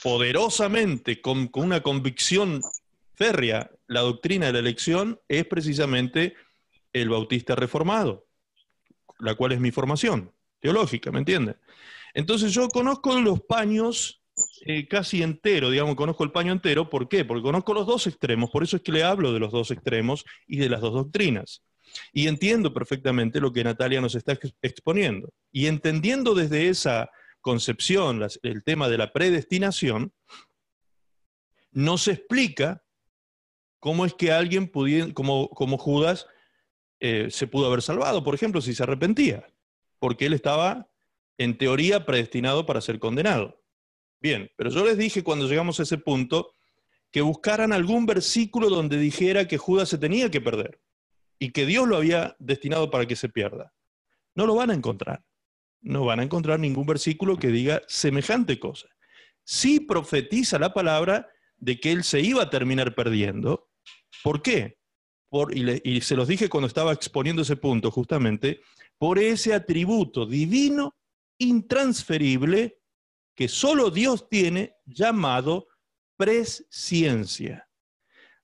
poderosamente, con, con una convicción férrea, la doctrina de la elección, es precisamente el bautista reformado, la cual es mi formación teológica, ¿me entienden? Entonces yo conozco los paños eh, casi entero, digamos, conozco el paño entero, ¿por qué? Porque conozco los dos extremos, por eso es que le hablo de los dos extremos y de las dos doctrinas. Y entiendo perfectamente lo que Natalia nos está ex- exponiendo. Y entendiendo desde esa concepción el tema de la predestinación, no se explica cómo es que alguien pudiera, como, como Judas eh, se pudo haber salvado, por ejemplo, si se arrepentía, porque él estaba en teoría predestinado para ser condenado. Bien, pero yo les dije cuando llegamos a ese punto que buscaran algún versículo donde dijera que Judas se tenía que perder y que Dios lo había destinado para que se pierda. No lo van a encontrar. No van a encontrar ningún versículo que diga semejante cosa. Sí profetiza la palabra de que él se iba a terminar perdiendo. ¿Por qué? Y se los dije cuando estaba exponiendo ese punto, justamente, por ese atributo divino intransferible que solo Dios tiene llamado presciencia.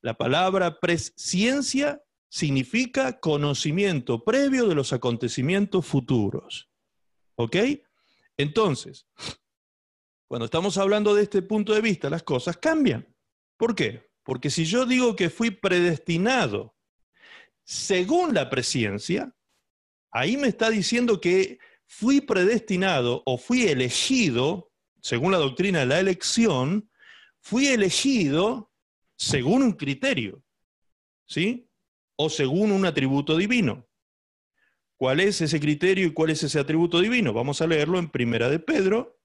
La palabra presciencia significa conocimiento previo de los acontecimientos futuros. ¿Ok? Entonces, cuando estamos hablando de este punto de vista, las cosas cambian. ¿Por qué? Porque si yo digo que fui predestinado según la presciencia, ahí me está diciendo que fui predestinado o fui elegido, según la doctrina de la elección, fui elegido según un criterio, ¿sí? O según un atributo divino. ¿Cuál es ese criterio y cuál es ese atributo divino? Vamos a leerlo en Primera de Pedro.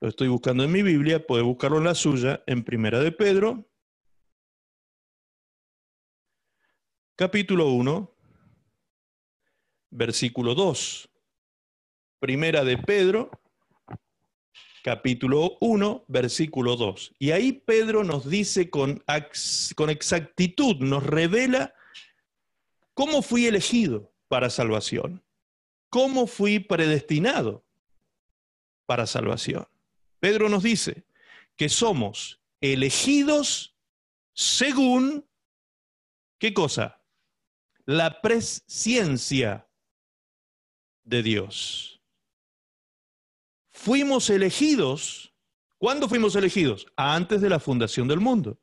Lo estoy buscando en mi Biblia, puede buscarlo en la suya, en Primera de Pedro, capítulo 1, versículo 2. Primera de Pedro, capítulo 1, versículo 2. Y ahí Pedro nos dice con, con exactitud, nos revela cómo fui elegido para salvación, cómo fui predestinado para salvación. Pedro nos dice que somos elegidos según, ¿qué cosa? La presciencia de Dios fuimos elegidos. ¿Cuándo fuimos elegidos? Antes de la fundación del mundo.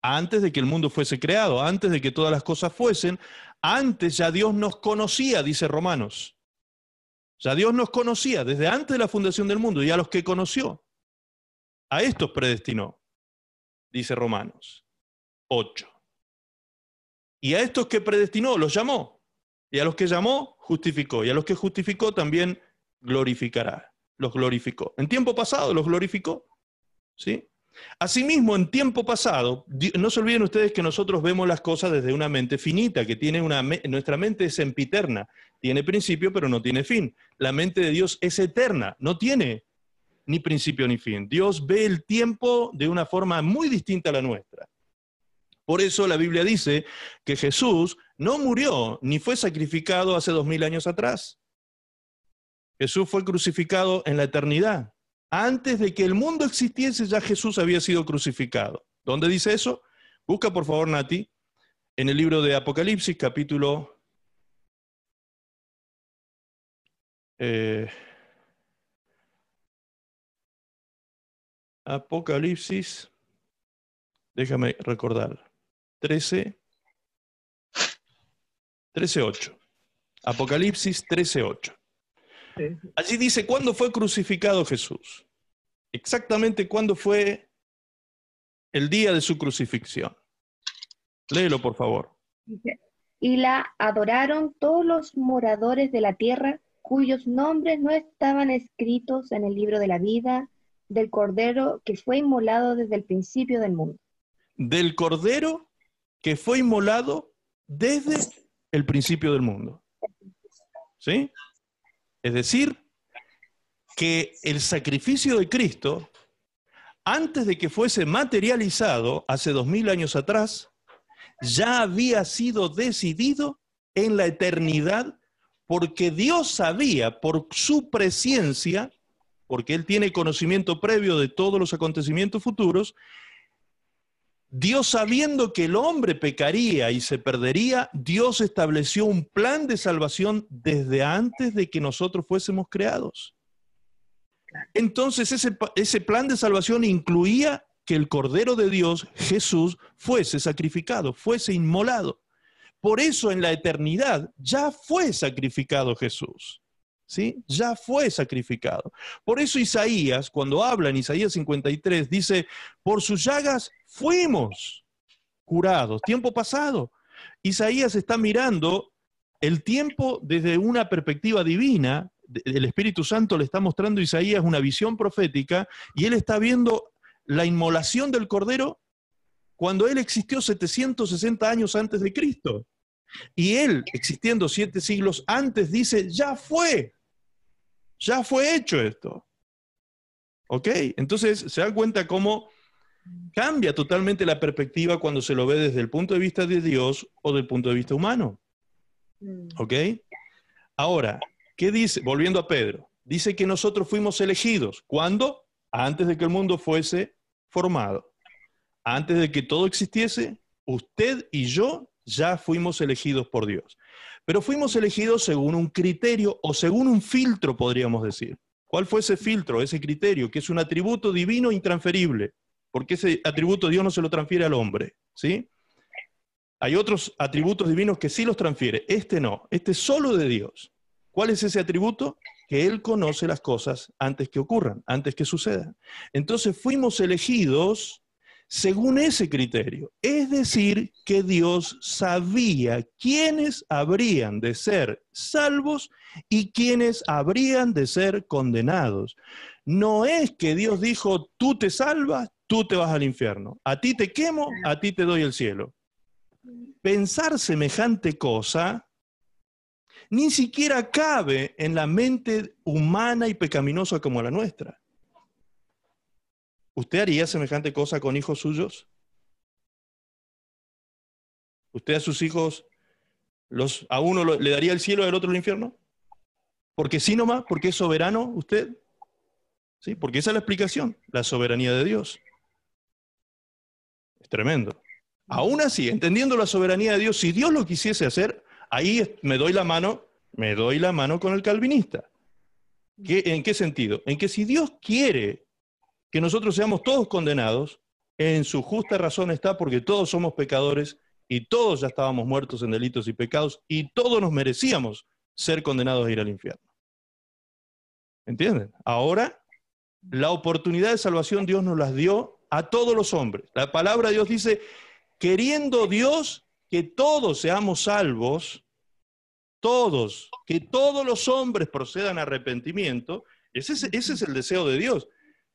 Antes de que el mundo fuese creado, antes de que todas las cosas fuesen, antes ya Dios nos conocía, dice Romanos. Ya Dios nos conocía desde antes de la fundación del mundo y a los que conoció. A estos predestinó, dice Romanos 8. Y a estos que predestinó, los llamó. Y a los que llamó, justificó. Y a los que justificó, también glorificará los glorificó. En tiempo pasado los glorificó. ¿Sí? Asimismo, en tiempo pasado, no se olviden ustedes que nosotros vemos las cosas desde una mente finita, que tiene una nuestra mente es empiterna, tiene principio pero no tiene fin. La mente de Dios es eterna, no tiene ni principio ni fin. Dios ve el tiempo de una forma muy distinta a la nuestra. Por eso la Biblia dice que Jesús no murió ni fue sacrificado hace dos mil años atrás. Jesús fue crucificado en la eternidad. Antes de que el mundo existiese, ya Jesús había sido crucificado. ¿Dónde dice eso? Busca, por favor, Nati, en el libro de Apocalipsis, capítulo... Eh, Apocalipsis, déjame recordar, 13, 13.8. Apocalipsis 13.8. Allí dice, ¿cuándo fue crucificado Jesús? Exactamente cuándo fue el día de su crucifixión. Léelo, por favor. Y la adoraron todos los moradores de la tierra cuyos nombres no estaban escritos en el libro de la vida del Cordero que fue inmolado desde el principio del mundo. Del Cordero que fue inmolado desde el principio del mundo. ¿Sí? Es decir, que el sacrificio de Cristo, antes de que fuese materializado hace dos mil años atrás, ya había sido decidido en la eternidad porque Dios sabía por su presencia, porque Él tiene conocimiento previo de todos los acontecimientos futuros, Dios sabiendo que el hombre pecaría y se perdería, Dios estableció un plan de salvación desde antes de que nosotros fuésemos creados. Entonces ese, ese, plan de salvación incluía que el Cordero de Dios, Jesús, fuese sacrificado, fuese inmolado. Por eso en la eternidad ya fue sacrificado Jesús. ¿Sí? Ya fue sacrificado. Por eso Isaías, cuando habla en Isaías 53, dice, por sus llagas fuimos curados, tiempo pasado. Isaías está mirando el tiempo desde una perspectiva divina, el Espíritu Santo le está mostrando a Isaías una visión profética y él está viendo la inmolación del Cordero cuando él existió 760 años antes de Cristo. Y él, existiendo siete siglos antes, dice, ya fue, ya fue hecho esto. ¿Ok? Entonces se da cuenta cómo cambia totalmente la perspectiva cuando se lo ve desde el punto de vista de Dios o del punto de vista humano. Mm. ¿Ok? Ahora, ¿qué dice? Volviendo a Pedro, dice que nosotros fuimos elegidos. ¿Cuándo? Antes de que el mundo fuese formado. Antes de que todo existiese, usted y yo ya fuimos elegidos por Dios. Pero fuimos elegidos según un criterio o según un filtro, podríamos decir. ¿Cuál fue ese filtro, ese criterio? Que es un atributo divino intransferible, porque ese atributo Dios no se lo transfiere al hombre, ¿sí? Hay otros atributos divinos que sí los transfiere, este no, este es solo de Dios. ¿Cuál es ese atributo? Que Él conoce las cosas antes que ocurran, antes que sucedan. Entonces fuimos elegidos según ese criterio. Es decir, que Dios sabía quiénes habrían de ser salvos y quiénes habrían de ser condenados. No es que Dios dijo, tú te salvas, tú te vas al infierno. A ti te quemo, a ti te doy el cielo. Pensar semejante cosa ni siquiera cabe en la mente humana y pecaminosa como la nuestra. ¿Usted haría semejante cosa con hijos suyos? ¿Usted a sus hijos, a uno le daría el cielo y al otro el infierno? Porque sí nomás, porque es soberano usted. ¿Sí? Porque esa es la explicación, la soberanía de Dios. Es tremendo. Aún así, entendiendo la soberanía de Dios, si Dios lo quisiese hacer, ahí me doy la mano, me doy la mano con el calvinista. ¿Qué- ¿En qué sentido? En que si Dios quiere que nosotros seamos todos condenados, en su justa razón está porque todos somos pecadores y todos ya estábamos muertos en delitos y pecados y todos nos merecíamos ser condenados a ir al infierno. ¿Entienden? Ahora, la oportunidad de salvación Dios nos las dio a todos los hombres. La palabra de Dios dice, queriendo Dios que todos seamos salvos, todos, que todos los hombres procedan a arrepentimiento, ese es, ese es el deseo de Dios.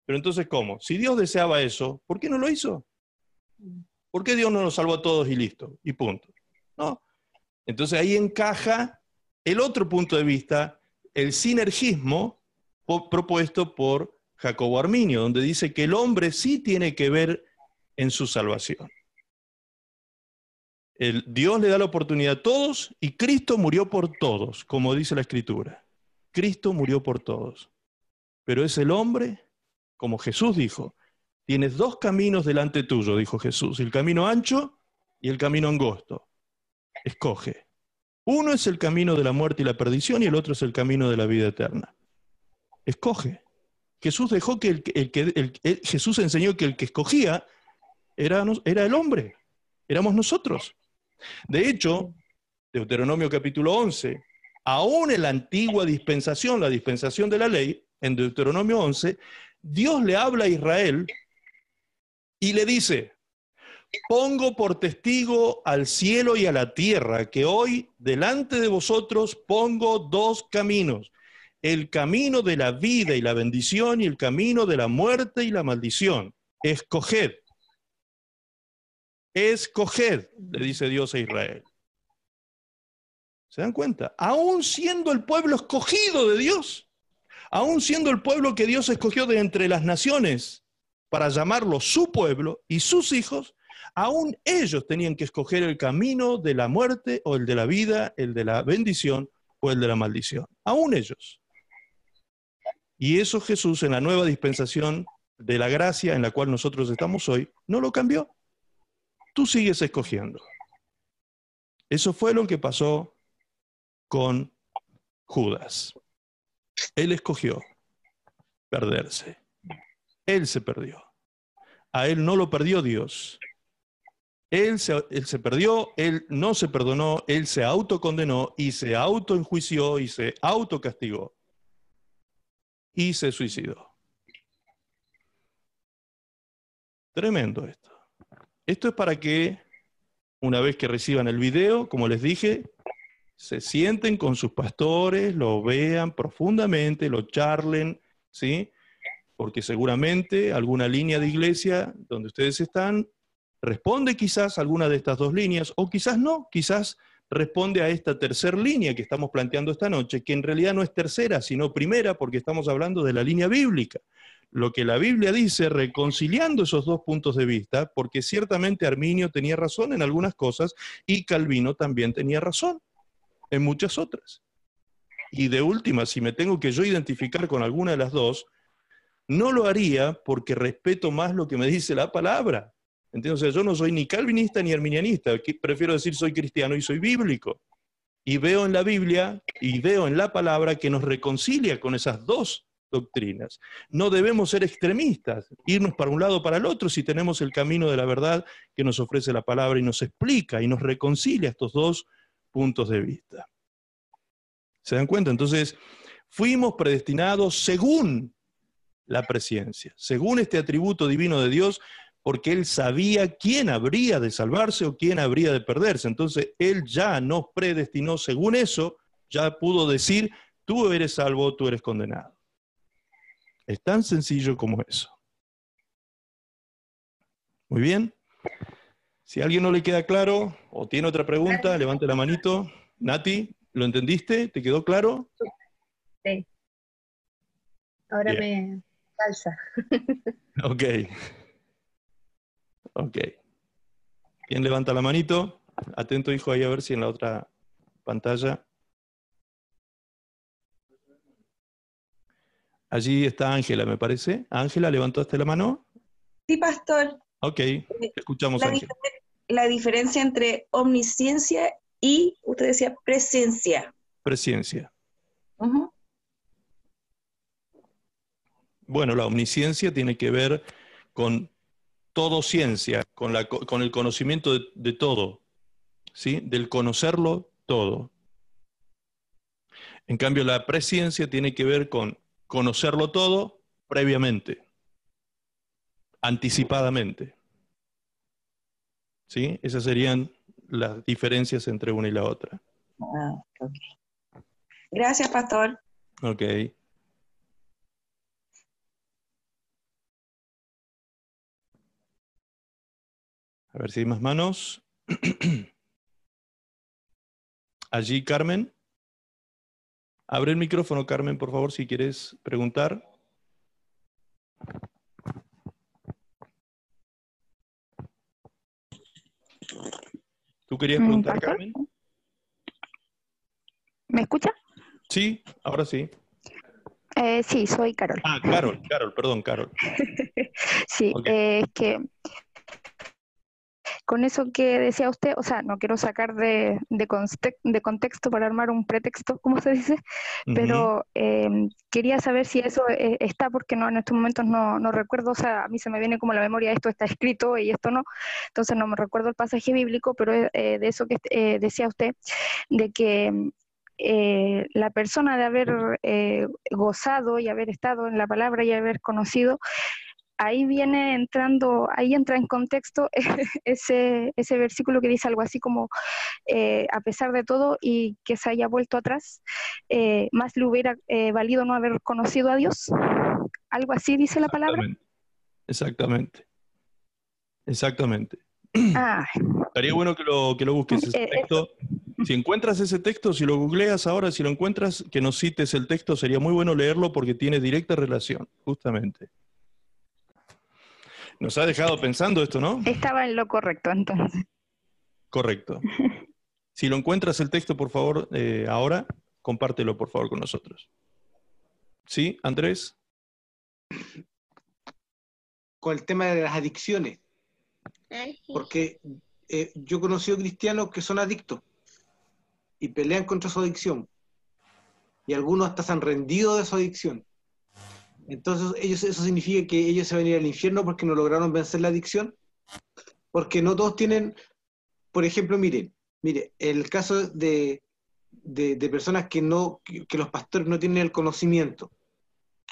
Pero entonces, ¿cómo? Si Dios deseaba eso, ¿por qué no lo hizo? ¿Por qué Dios no nos salvó a todos y listo? Y punto. ¿No? Entonces ahí encaja el otro punto de vista, el sinergismo propuesto por Jacobo Arminio, donde dice que el hombre sí tiene que ver en su salvación. El, Dios le da la oportunidad a todos y Cristo murió por todos, como dice la Escritura. Cristo murió por todos. Pero es el hombre, como Jesús dijo, tienes dos caminos delante tuyo, dijo Jesús, el camino ancho y el camino angosto. Escoge. Uno es el camino de la muerte y la perdición y el otro es el camino de la vida eterna. Escoge. Jesús dejó que el, el el- Jesús enseñó que el que escogía era, era el hombre, éramos nosotros. De hecho, Deuteronomio capítulo 11, aún en la antigua dispensación, la dispensación de la ley, en Deuteronomio 11, Dios le habla a Israel y le dice, pongo por testigo al cielo y a la tierra que hoy delante de vosotros pongo dos caminos, el camino de la vida y la bendición y el camino de la muerte y la maldición. Escoged. Escoged, le dice Dios a Israel. ¿Se dan cuenta? Aún siendo el pueblo escogido de Dios, aún siendo el pueblo que Dios escogió de entre las naciones para llamarlo su pueblo y sus hijos, aún ellos tenían que escoger el camino de la muerte o el de la vida, el de la bendición o el de la maldición. Aún ellos. Y eso Jesús en la nueva dispensación de la gracia en la cual nosotros estamos hoy, no lo cambió. Tú sigues escogiendo. Eso fue lo que pasó con Judas. Él escogió perderse. Él se perdió. A él no lo perdió Dios. Él se, perdió, él no se perdonó, él se autocondenó y se autoenjuició y se autocastigó. y se suicidó. Tremendo esto. Esto es para que, una vez que reciban el video, como les dije, se sienten con sus pastores, lo vean profundamente, lo charlen, ¿sí? Porque seguramente alguna línea de iglesia donde ustedes están responde quizás a alguna de estas dos líneas, o quizás no, quizás responde a esta tercera línea que estamos planteando esta noche, que en realidad no es tercera, sino primera, porque estamos hablando de la línea bíblica. Lo que la Biblia dice, reconciliando esos dos puntos de vista, porque ciertamente Arminio tenía razón en algunas cosas y Calvino también tenía razón en muchas otras. Y de última, si me tengo que yo identificar con alguna de las dos, no lo haría porque respeto más lo que me dice la palabra. Entonces, yo no soy ni calvinista ni arminianista, prefiero decir soy cristiano y soy bíblico. Y veo en la Biblia y veo en la palabra que nos reconcilia con esas dos doctrinas. No debemos ser extremistas, irnos para un lado o para el otro si tenemos el camino de la verdad que nos ofrece la palabra y nos explica y nos reconcilia estos dos puntos de vista. ¿Se dan cuenta? Entonces, fuimos predestinados según la presencia, según este atributo divino de Dios, porque él sabía quién habría de salvarse o quién habría de perderse. Entonces, él ya nos predestinó según eso, ya pudo decir, tú eres salvo, tú eres condenado. Es tan sencillo como eso. Muy bien. Si a alguien no le queda claro o tiene otra pregunta, levante la manito. Nati, ¿lo entendiste? ¿Te quedó claro? Sí. Ahora me calza. ok. Ok. ¿Quién levanta la manito? Atento, hijo, ahí a ver si en la otra pantalla. Allí está Ángela, me parece. Ángela, ¿levantaste la mano? Sí, pastor. Ok, escuchamos, la, Ángela. La diferencia entre omnisciencia y, usted decía, presencia. Presencia. Bueno, la omnisciencia tiene que ver con todo ciencia, con, la, con el conocimiento de, de todo, ¿sí? Del conocerlo todo. En cambio, la presciencia tiene que ver con conocerlo todo previamente, anticipadamente. ¿Sí? Esas serían las diferencias entre una y la otra. Ah, ok. Gracias, pastor. Ok. A ver si hay más manos. Allí, Carmen. Abre el micrófono, Carmen, por favor, si quieres preguntar. ¿Tú querías preguntar, ¿pastor? Carmen? ¿Me escucha? Sí, ahora sí. Eh, sí, soy Carol. Ah, Carol, Carol, perdón, Carol. Sí, eh, es que con eso que decía usted, o sea, no quiero sacar de, de, de contexto para armar un pretexto, como se dice, pero eh, quería saber si eso eh, está, porque no, en estos momentos no, no recuerdo, o sea, a mí se me viene como la memoria, esto está escrito y esto no, entonces no me recuerdo el pasaje bíblico, pero eh, de eso que eh, decía usted, de que eh, la persona de haber eh, gozado y haber estado en la palabra y haber conocido, ahí viene entrando, ahí entra en contexto ese, ese versículo que dice algo así como, eh, a pesar de todo y que se haya vuelto atrás, eh, más le hubiera eh, valido no haber conocido a Dios. Algo así dice la palabra. Exactamente. Exactamente. Ah, Estaría bueno que lo, que lo busques ese texto. Si encuentras ese texto, si lo googleas ahora, si lo encuentras, que nos cites el texto, sería muy bueno leerlo porque tiene directa relación, justamente. Nos ha dejado pensando esto, ¿no? estaba en lo correcto entonces. Correcto. Si lo encuentras el texto, por favor, eh, ahora, compártelo, por favor, con nosotros. ¿Sí, Andrés? con el tema de las adicciones, porque eh, yo he conocido cristianos que son adictos y pelean contra su adicción, y algunos hasta se han rendido de su adicción. Entonces, ellos, eso significa que ellos se van a ir al infierno porque no lograron vencer la adicción, porque no todos tienen, por ejemplo, miren, mire, el caso de, de, personas que no, que, que los pastores no tienen el conocimiento,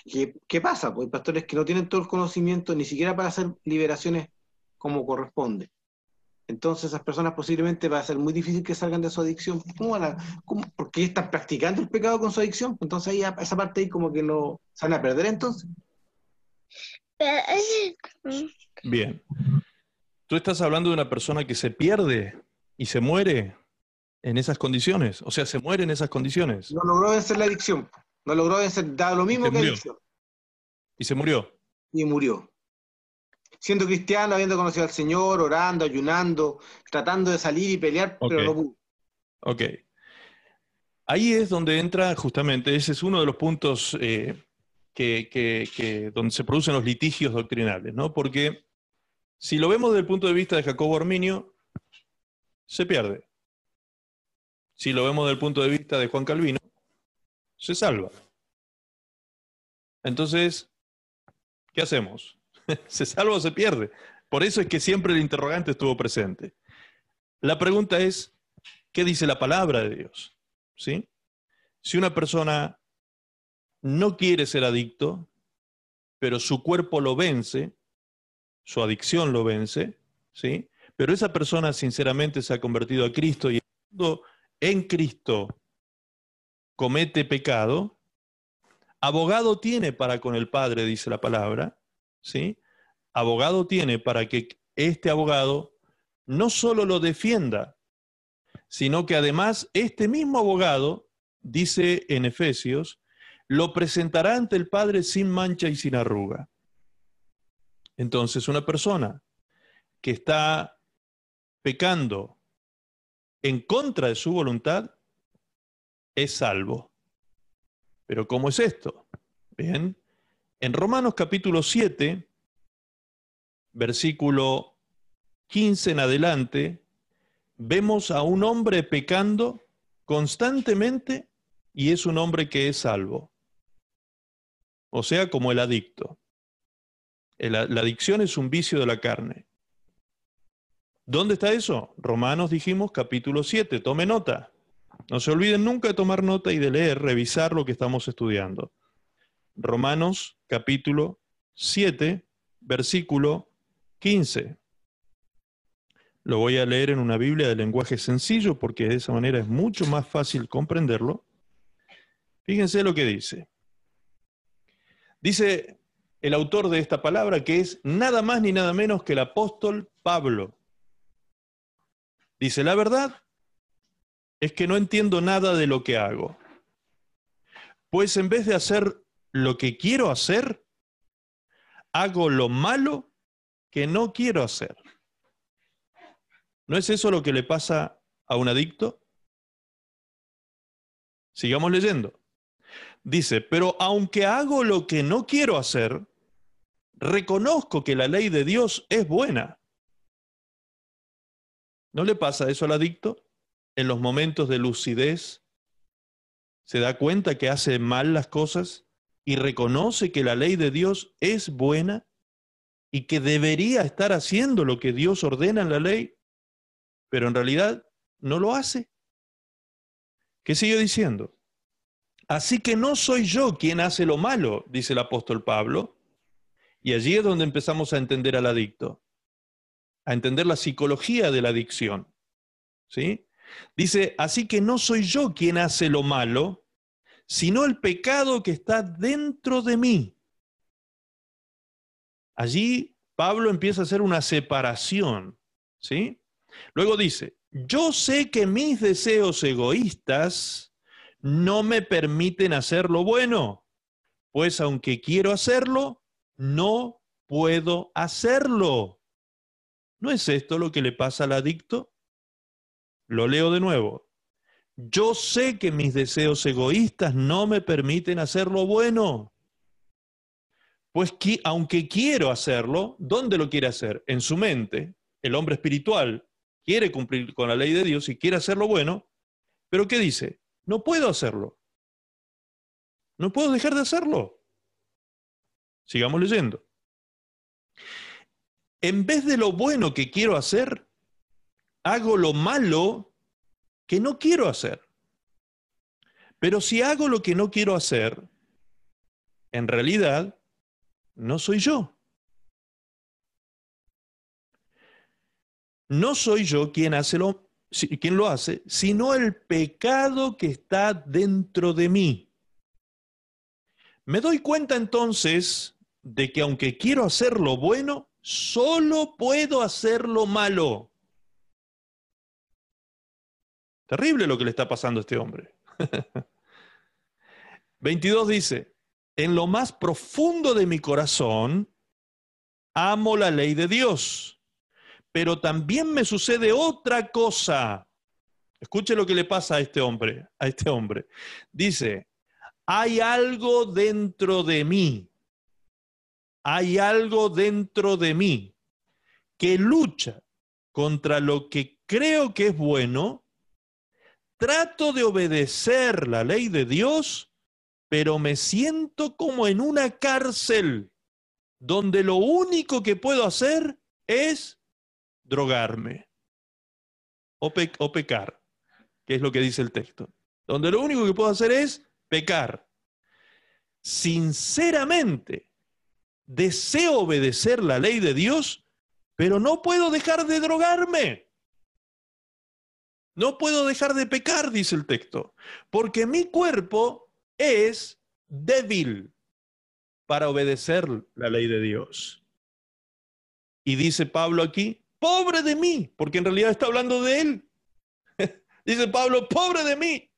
¿qué, qué pasa? Pues hay pastores que no tienen todo el conocimiento ni siquiera para hacer liberaciones como corresponde. Entonces esas personas posiblemente va a ser muy difícil que salgan de su adicción. ¿Cómo van a, cómo- porque están practicando el pecado con su adicción. Entonces ahí esa parte ahí como que no se van a perder entonces. Bien. Tú estás hablando de una persona que se pierde y se muere en esas condiciones. O sea, se muere en esas condiciones No logró vencer la adicción. No logró vencer, da lo mismo que murió. adicción. y se murió. Y murió. Siendo cristiano, habiendo conocido al Señor, orando, ayunando, tratando de salir y pelear, pero Ok. no pudo. Ok. Ahí es donde entra justamente, ese es uno de los puntos eh, que, que- que- donde se producen los litigios doctrinales, ¿no? Porque si lo vemos desde el punto de vista de Jacobo Arminio, se pierde. Si lo vemos desde el punto de vista de Juan Calvino, se salva. Entonces, ¿qué hacemos? ¿Se salva o se pierde? Por eso es que siempre el interrogante estuvo presente. La pregunta es, ¿qué dice la palabra de Dios? ¿Sí? Si una persona no quiere ser adicto, pero su cuerpo lo vence, su adicción lo vence, ¿sí? Pero esa persona sinceramente se ha convertido a Cristo y en Cristo comete pecado, abogado tiene para con el Padre, dice la palabra, ¿sí? Abogado tiene para que este abogado no solo lo defienda, sino que además este mismo abogado, dice en Efesios, lo presentará ante el Padre sin mancha y sin arruga. Entonces, una persona que está pecando en contra de su voluntad es salvo. Pero ¿cómo es esto? Bien, en Romanos capítulo 7, versículo 15 en adelante, vemos a un hombre pecando constantemente y es un hombre que es salvo. O sea, como el adicto. La adicción es un vicio de la carne. ¿Dónde está eso? Romanos dijimos capítulo 7, tome nota. No se olviden nunca de tomar nota y de leer, revisar lo que estamos estudiando. Romanos capítulo 7, versículo 15. Lo voy a leer en una Biblia de lenguaje sencillo porque de esa manera es mucho más fácil comprenderlo. Fíjense lo que dice. Dice el autor de esta palabra que es nada más ni nada menos que el apóstol Pablo. Dice, la verdad es que no entiendo nada de lo que hago. Pues en vez de hacer lo que quiero hacer, hago lo malo que no quiero hacer. ¿No es eso lo que le pasa a un adicto? Sigamos leyendo. Dice, pero aunque hago lo que no quiero hacer, reconozco que la ley de Dios es buena. ¿No le pasa eso al adicto? En los momentos de lucidez, se da cuenta que hace mal las cosas y reconoce que la ley de Dios es buena y que debería estar haciendo lo que Dios ordena en la ley, pero en realidad no lo hace. ¿Qué sigue diciendo? Así que no soy yo quien hace lo malo, dice el apóstol Pablo, y allí es donde empezamos a entender al adicto, a entender la psicología de la adicción. ¿Sí? Dice, así que no soy yo quien hace lo malo, sino el pecado que está dentro de mí. Allí Pablo empieza a hacer una separación, ¿sí? Luego dice, yo sé que mis deseos egoístas no me permiten hacer lo bueno, pues aunque quiero hacerlo, no puedo hacerlo. ¿No es esto lo que le pasa al adicto? Lo leo de nuevo. Yo sé que mis deseos egoístas no me permiten hacer lo bueno. Pues que, aunque quiero hacerlo, ¿dónde lo quiere hacer? En su mente. El hombre espiritual quiere cumplir con la ley de Dios y quiere hacer lo bueno, pero ¿qué dice? No puedo hacerlo. No puedo dejar de hacerlo. Sigamos leyendo. En vez de lo bueno que quiero hacer, hago lo malo que no quiero hacer. Pero si hago lo que no quiero hacer, en realidad no soy yo. No soy yo quien, hace lo, quien lo hace, sino el pecado que está dentro de mí. Me doy cuenta entonces de que aunque quiero hacer lo bueno, solo puedo hacer lo malo. Terrible lo que le está pasando a este hombre. 22 dice, en lo más profundo de mi corazón, amo la ley de Dios, pero también me sucede otra cosa. Escuche lo que le pasa a este hombre, a este hombre. Dice, hay algo dentro de mí, hay algo dentro de mí que lucha contra lo que creo que es bueno, trato de obedecer la ley de Dios, pero me siento como en una cárcel donde lo único que puedo hacer es drogarme o, pecar, que es lo que dice el texto. Donde lo único que puedo hacer es pecar. Sinceramente, deseo obedecer la ley de Dios, pero no puedo dejar de drogarme. No puedo dejar de pecar, dice el texto, porque mi cuerpo es débil para obedecer la ley de Dios. Y dice Pablo aquí, pobre de mí, porque en realidad está hablando de él. dice Pablo, pobre de mí.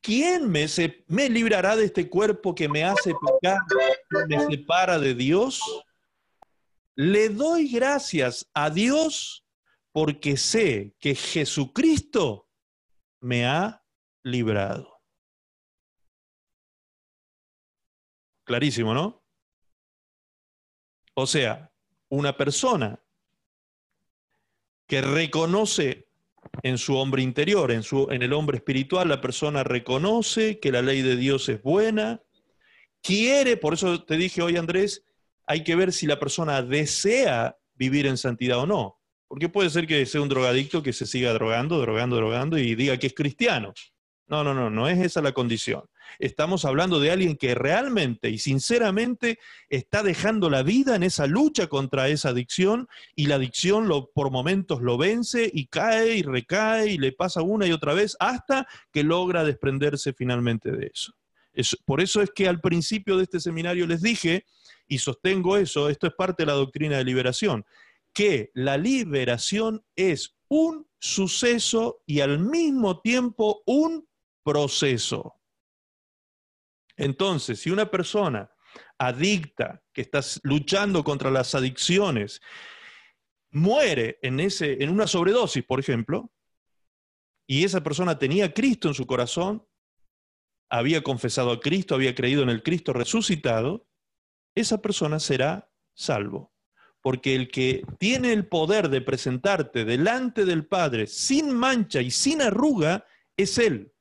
¿Quién me, me librará de este cuerpo que me hace pecar, me separa de Dios? Le doy gracias a Dios porque sé que Jesucristo me ha librado. Clarísimo, ¿no? O sea, una persona que reconoce en su hombre interior, en, su, en el hombre espiritual, la persona reconoce que la ley de Dios es buena, quiere, por eso te dije hoy Andrés, hay que ver si la persona desea vivir en santidad o no. Porque puede ser que sea un drogadicto que se siga drogando, drogando, drogando y diga que es cristiano. No, no, no, no es esa la condición. Estamos hablando de alguien que realmente y sinceramente está dejando la vida en esa lucha contra esa adicción y la adicción lo, por momentos lo vence y cae y recae y le pasa una y otra vez hasta que logra desprenderse finalmente de eso. por eso es que al principio de este seminario les dije, y sostengo eso, esto es parte de la doctrina de liberación, que la liberación es un suceso y al mismo tiempo un proceso. Entonces, si una persona adicta que está luchando contra las adicciones muere en, ese, en una sobredosis, por ejemplo, y esa persona tenía Cristo en su corazón, había confesado a Cristo, había creído en el Cristo resucitado, esa persona será salvo. Porque el que tiene el poder de presentarte delante del Padre sin mancha y sin arruga es Él.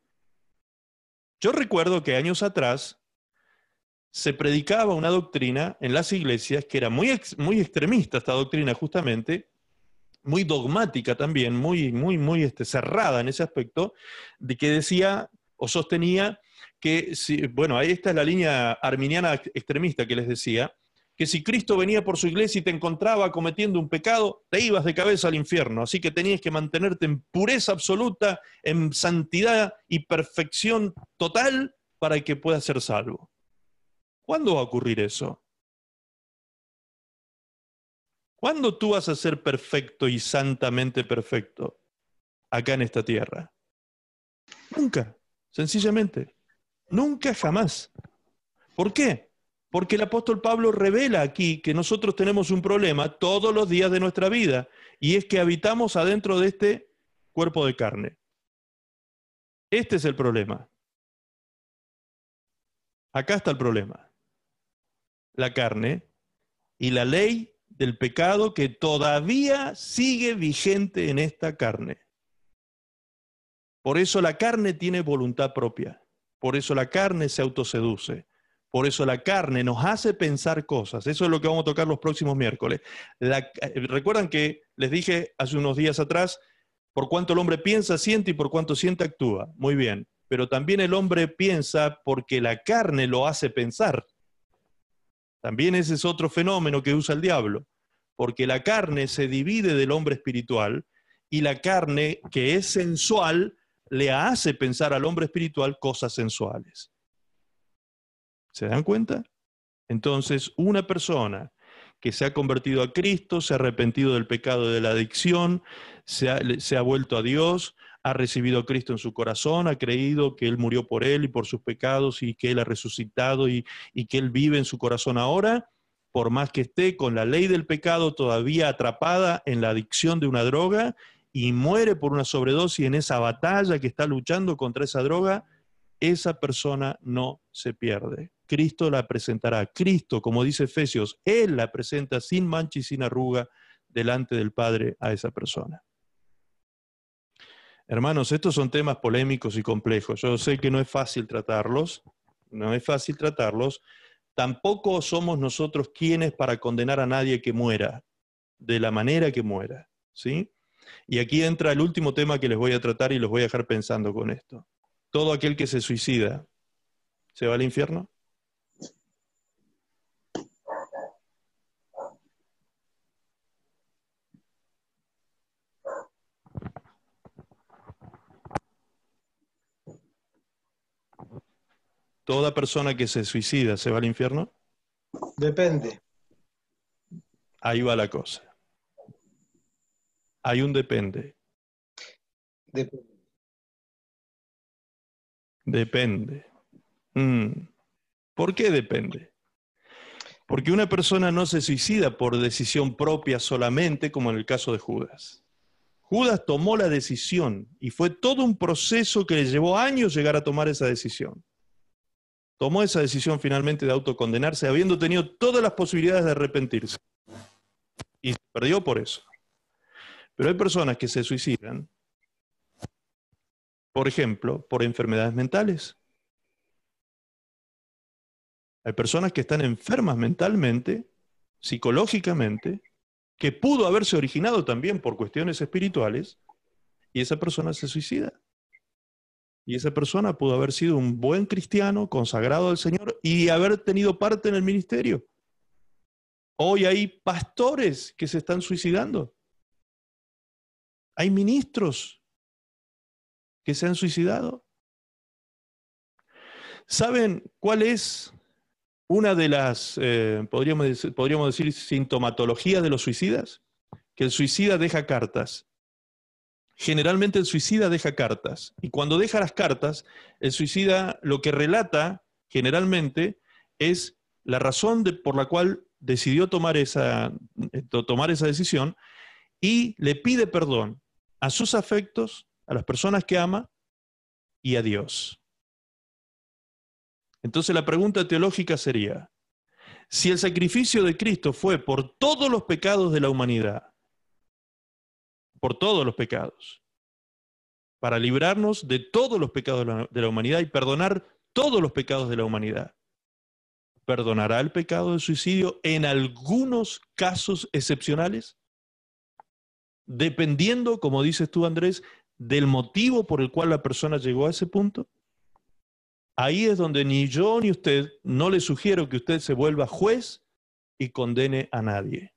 Yo recuerdo que años atrás se predicaba una doctrina en las iglesias que era muy, muy extremista, esta doctrina justamente, muy dogmática también, muy, muy, muy este, cerrada en ese aspecto, de que decía o sostenía que, si, bueno, ahí está la línea arminiana extremista que les decía, que si Cristo venía por su iglesia y te encontraba cometiendo un pecado, te ibas de cabeza al infierno. Así que tenías que mantenerte en pureza absoluta, en santidad y perfección total para que puedas ser salvo. ¿Cuándo va a ocurrir eso? ¿Cuándo tú vas a ser perfecto y santamente perfecto acá en esta tierra? Nunca, sencillamente. Nunca jamás. ¿Por qué? Porque el apóstol Pablo revela aquí que nosotros tenemos un problema todos los días de nuestra vida, y es que habitamos adentro de este cuerpo de carne. Este es el problema. Acá está el problema. La carne y la ley del pecado que todavía sigue vigente en esta carne. Por eso la carne tiene voluntad propia. Por eso la carne se autoseduce. Por eso la carne nos hace pensar cosas. Eso es lo que vamos a tocar los próximos miércoles. Eh, recuerdan que les dije hace unos días atrás, por cuanto el hombre piensa, siente y por cuanto siente, actúa. Muy bien. Pero también el hombre piensa porque la carne lo hace pensar. También ese es otro fenómeno que usa el diablo, porque la carne se divide del hombre espiritual y la carne que es sensual le hace pensar al hombre espiritual cosas sensuales. ¿Se dan cuenta? Entonces, una persona que se ha convertido a Cristo, se ha arrepentido del pecado de la adicción, se ha, vuelto a Dios, ha recibido a Cristo en su corazón, ha creído que Él murió por Él y por sus pecados y que Él ha resucitado y, y que Él vive en su corazón ahora, por más que esté con la ley del pecado todavía atrapada en la adicción de una droga y muere por una sobredosis en esa batalla que está luchando contra esa droga, esa persona no se pierde. Cristo la presentará. Cristo, como dice Efesios, Él la presenta sin mancha y sin arruga delante del Padre a esa persona. Hermanos, estos son temas polémicos y complejos. Yo sé que no es fácil tratarlos, no es fácil tratarlos. Tampoco somos nosotros quienes para condenar a nadie que muera, de la manera que muera, ¿sí? Y aquí entra el último tema que les voy a tratar y los voy a dejar pensando con esto. Todo aquel que se suicida, ¿se va al infierno? ¿Toda persona que se suicida se va al infierno? Depende. Ahí va la cosa. Hay un depende. Depende. Depende. Mm. ¿Por qué depende? Porque una persona no se suicida por decisión propia solamente, como en el caso de Judas. Judas tomó la decisión y fue todo un proceso que le llevó años llegar a tomar esa decisión. Tomó esa decisión finalmente de autocondenarse, habiendo tenido todas las posibilidades de arrepentirse. Y se perdió por eso. Pero hay personas que se suicidan, por ejemplo, por enfermedades mentales. Hay personas que están enfermas mentalmente, psicológicamente, que pudo haberse originado también por cuestiones espirituales, y esa persona se suicida. Y esa persona pudo haber sido un buen cristiano, consagrado al Señor, y haber tenido parte en el ministerio. Hoy hay pastores que se están suicidando. Hay ministros que se han suicidado. ¿Saben cuál es una de las, eh, podríamos, decir, podríamos decir, sintomatologías de los suicidas? Que el suicida deja cartas. Generalmente el suicida deja cartas. Y cuando deja las cartas, el suicida lo que relata generalmente es la razón por la cual decidió tomar esa, eh, tomar esa decisión y le pide perdón a sus afectos, a las personas que ama y a Dios. Entonces la pregunta teológica sería, si el sacrificio de Cristo fue por todos los pecados de la humanidad, por todos los pecados, para librarnos de todos los pecados de la humanidad y perdonar todos los pecados de la humanidad, ¿perdonará el pecado del suicidio en algunos casos excepcionales? dependiendo, como dices tú, Andrés, del motivo por el cual la persona llegó a ese punto? Ahí es donde ni yo ni usted no le sugiero que usted se vuelva juez y condene a nadie.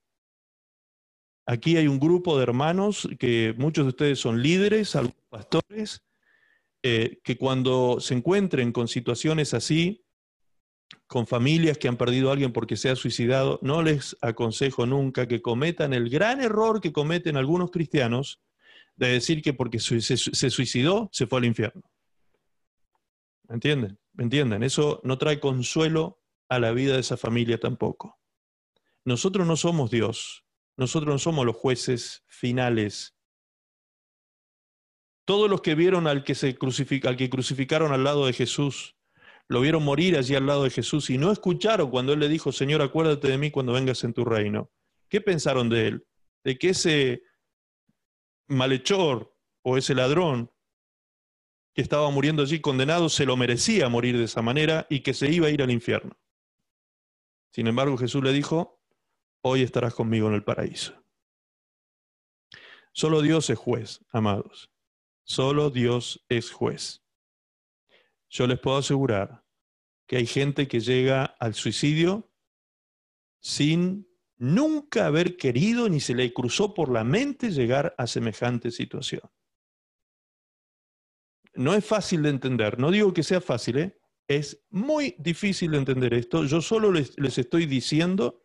Aquí hay un grupo de hermanos que muchos de ustedes son líderes, algunos pastores, eh, que cuando se encuentren con situaciones así, con familias que han perdido a alguien porque se ha suicidado, no les aconsejo nunca que cometan el gran error que cometen algunos cristianos de decir que porque se, suicidó se fue al infierno. ¿Me entienden? ¿Me entienden? Eso no trae consuelo a la vida de esa familia tampoco. Nosotros no somos Dios, nosotros no somos los jueces finales. Todos los que vieron al que, se al que crucificaron al lado de Jesús, lo vieron morir allí al lado de Jesús y no escucharon cuando Él le dijo, Señor, acuérdate de mí cuando vengas en tu reino. ¿Qué pensaron de Él? De que ese malhechor o ese ladrón que estaba muriendo allí condenado se lo merecía morir de esa manera y que se iba a ir al infierno. Sin embargo, Jesús le dijo, hoy estarás conmigo en el paraíso. Solo Dios es juez, amados. Solo Dios es juez. Yo les puedo asegurar que hay gente que llega al suicidio sin nunca haber querido ni se le cruzó por la mente llegar a semejante situación. No es fácil de entender, no digo que sea fácil, ¿eh? es muy difícil de entender esto. Yo solo les, les estoy diciendo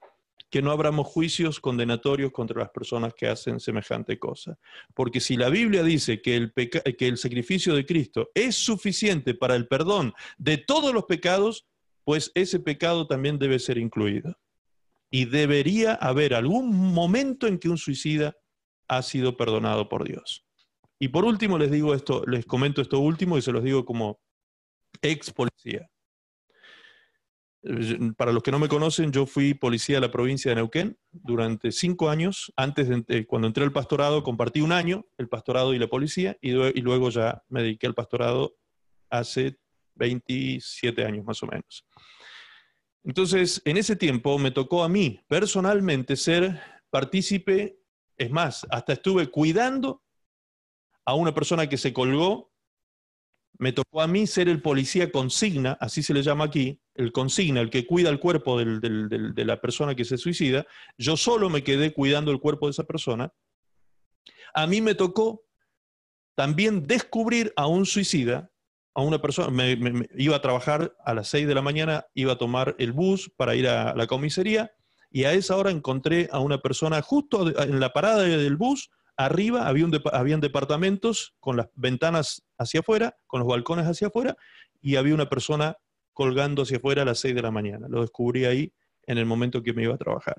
que no abramos juicios condenatorios contra las personas que hacen semejante cosa. Porque si la Biblia dice que el, que el sacrificio de Cristo es suficiente para el perdón de todos los pecados, pues ese pecado también debe ser incluido. Y debería haber algún momento en que un suicida ha sido perdonado por Dios. Y por último les digo esto, les comento esto último y se los digo como ex policía. Para los que no me conocen, yo fui policía de la provincia de Neuquén durante cinco años. Antes de, eh, cuando entré al pastorado, compartí un año el pastorado y la policía, y, y luego ya me dediqué al pastorado hace 27 años más o menos. Entonces, en ese tiempo me tocó a mí personalmente ser partícipe, es más, hasta estuve cuidando a una persona que se colgó me tocó a mí ser el policía consigna, así se le llama aquí, el consigna, el que cuida el cuerpo de la persona que se suicida. Yo solo me quedé cuidando el cuerpo de esa persona. A mí me tocó también descubrir a un suicida, a una persona, me, iba a trabajar a las 6 de la mañana, iba a tomar el bus para ir a la comisaría y a esa hora encontré a una persona justo en la parada del bus arriba había un habían departamentos con las ventanas hacia afuera, con los balcones hacia afuera, y había una persona colgando hacia afuera a las 6 de la mañana. Lo descubrí ahí en el momento que me iba a trabajar.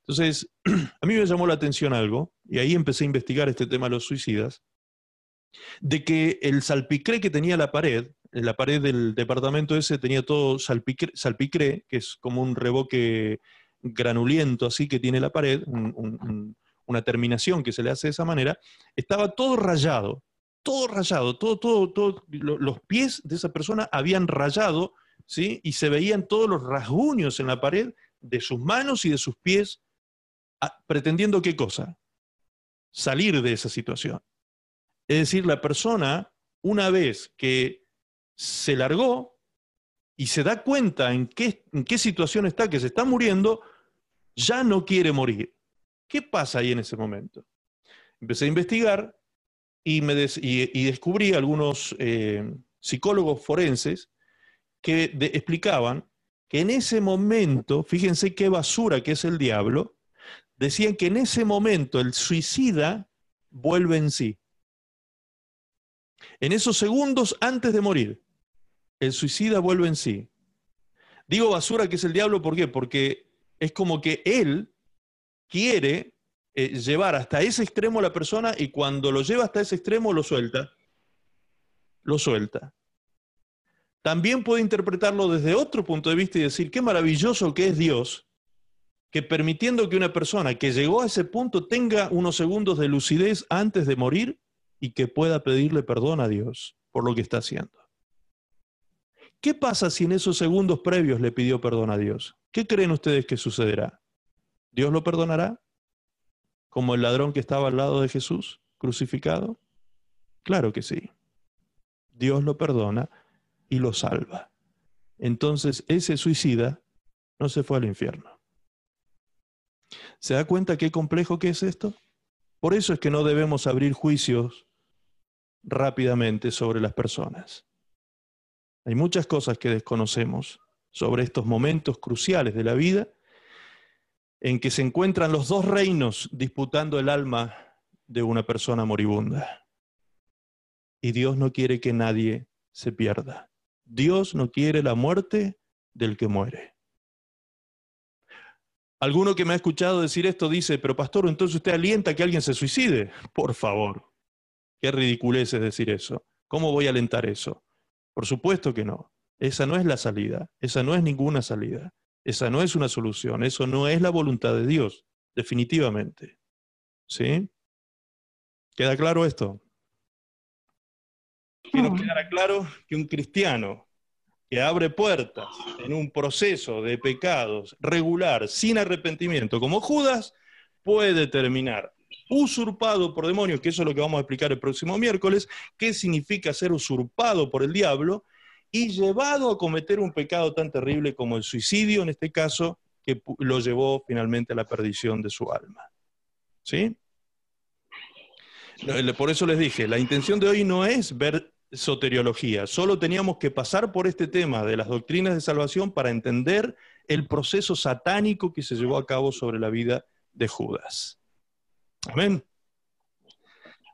Entonces, a mí me llamó la atención algo, y ahí empecé a investigar este tema de los suicidas, de que el salpicré que tenía la pared, la pared del departamento ese tenía todo salpicré, que es como un revoque granuliento así que tiene la pared, un, una terminación que se le hace de esa manera, estaba todo rayado, todo rayado, todo, todo, todo, los pies de esa persona habían rayado, ¿sí? Y se veían todos los rasguños en la pared de sus manos y de sus pies, pretendiendo qué cosa? Salir de esa situación. Es decir, la persona, una vez que se largó y se da cuenta en qué, en qué situación está, que se está muriendo, ya no quiere morir. ¿Qué pasa ahí en ese momento? Empecé a investigar y, descubrí algunos eh, psicólogos forenses que explicaban que en ese momento, fíjense qué basura que es el diablo, decían que en ese momento el suicida vuelve en sí. En esos segundos antes de morir, el suicida vuelve en sí. Digo basura que es el diablo, ¿por qué? Porque es como que él quiere eh, llevar hasta ese extremo a la persona y cuando lo lleva hasta ese extremo lo suelta. Lo suelta. También puede interpretarlo desde otro punto de vista y decir, qué maravilloso que es Dios, que permitiendo que una persona que llegó a ese punto tenga unos segundos de lucidez antes de morir y que pueda pedirle perdón a Dios por lo que está haciendo. ¿Qué pasa si en esos segundos previos le pidió perdón a Dios? ¿Qué creen ustedes que sucederá? ¿Dios lo perdonará? ¿Como el ladrón que estaba al lado de Jesús, crucificado? Claro que sí. Dios lo perdona y lo salva. Entonces ese suicida no se fue al infierno. ¿Se da cuenta qué complejo que es esto? Por eso es que no debemos abrir juicios rápidamente sobre las personas. Hay muchas cosas que desconocemos sobre estos momentos cruciales de la vida en que se encuentran los dos reinos disputando el alma de una persona moribunda. Y Dios no quiere que nadie se pierda. Dios no quiere la muerte del que muere. Alguno que me ha escuchado decir esto dice, pero pastor, entonces usted alienta que alguien se suicide. Por favor, qué ridiculez es decir eso. ¿Cómo voy a alentar eso? Por supuesto que no. Esa no es la salida, esa no es ninguna salida. Esa no es una solución, eso no es la voluntad de Dios, definitivamente. ¿Sí? ¿Queda claro esto? Quiero quedar claro que un cristiano que abre puertas en un proceso de pecados regular, sin arrepentimiento, como Judas, puede terminar usurpado por demonios, que eso es lo que vamos a explicar el próximo miércoles, qué significa ser usurpado por el diablo y llevado a cometer un pecado tan terrible como el suicidio, en este caso, que lo llevó finalmente a la perdición de su alma. ¿Sí? Le- Por eso les dije, la intención de hoy no es ver soteriología, solo teníamos que pasar por este tema de las doctrinas de salvación para entender el proceso satánico que se llevó a cabo sobre la vida de Judas. Amén.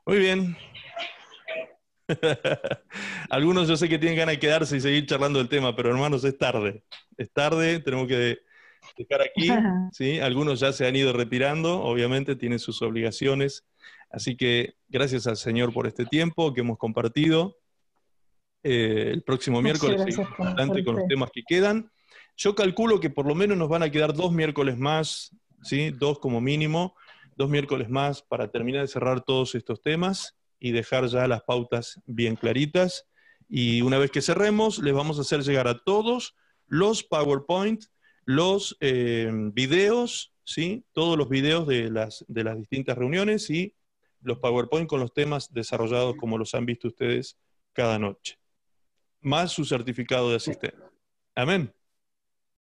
Muy bien. Algunos yo sé que tienen ganas de quedarse y seguir charlando del tema, pero hermanos, es tarde. Es tarde, tenemos que dejar aquí. ¿sí? Algunos ya se han ido retirando, obviamente tienen sus obligaciones. Así que gracias al Señor por este tiempo que hemos compartido. Eh, el próximo miércoles seguimos adelante con los temas que quedan. Yo calculo que por lo menos nos van a quedar dos miércoles más, ¿sí? dos como mínimo, dos miércoles más para terminar de cerrar todos estos temas y dejar ya las pautas bien claritas. Y una vez que cerremos, les vamos a hacer llegar a todos los PowerPoint, los eh, videos, ¿sí? todos los videos de las, de las distintas reuniones y los PowerPoint con los temas desarrollados como los han visto ustedes cada noche, más su certificado de asistente. Amén.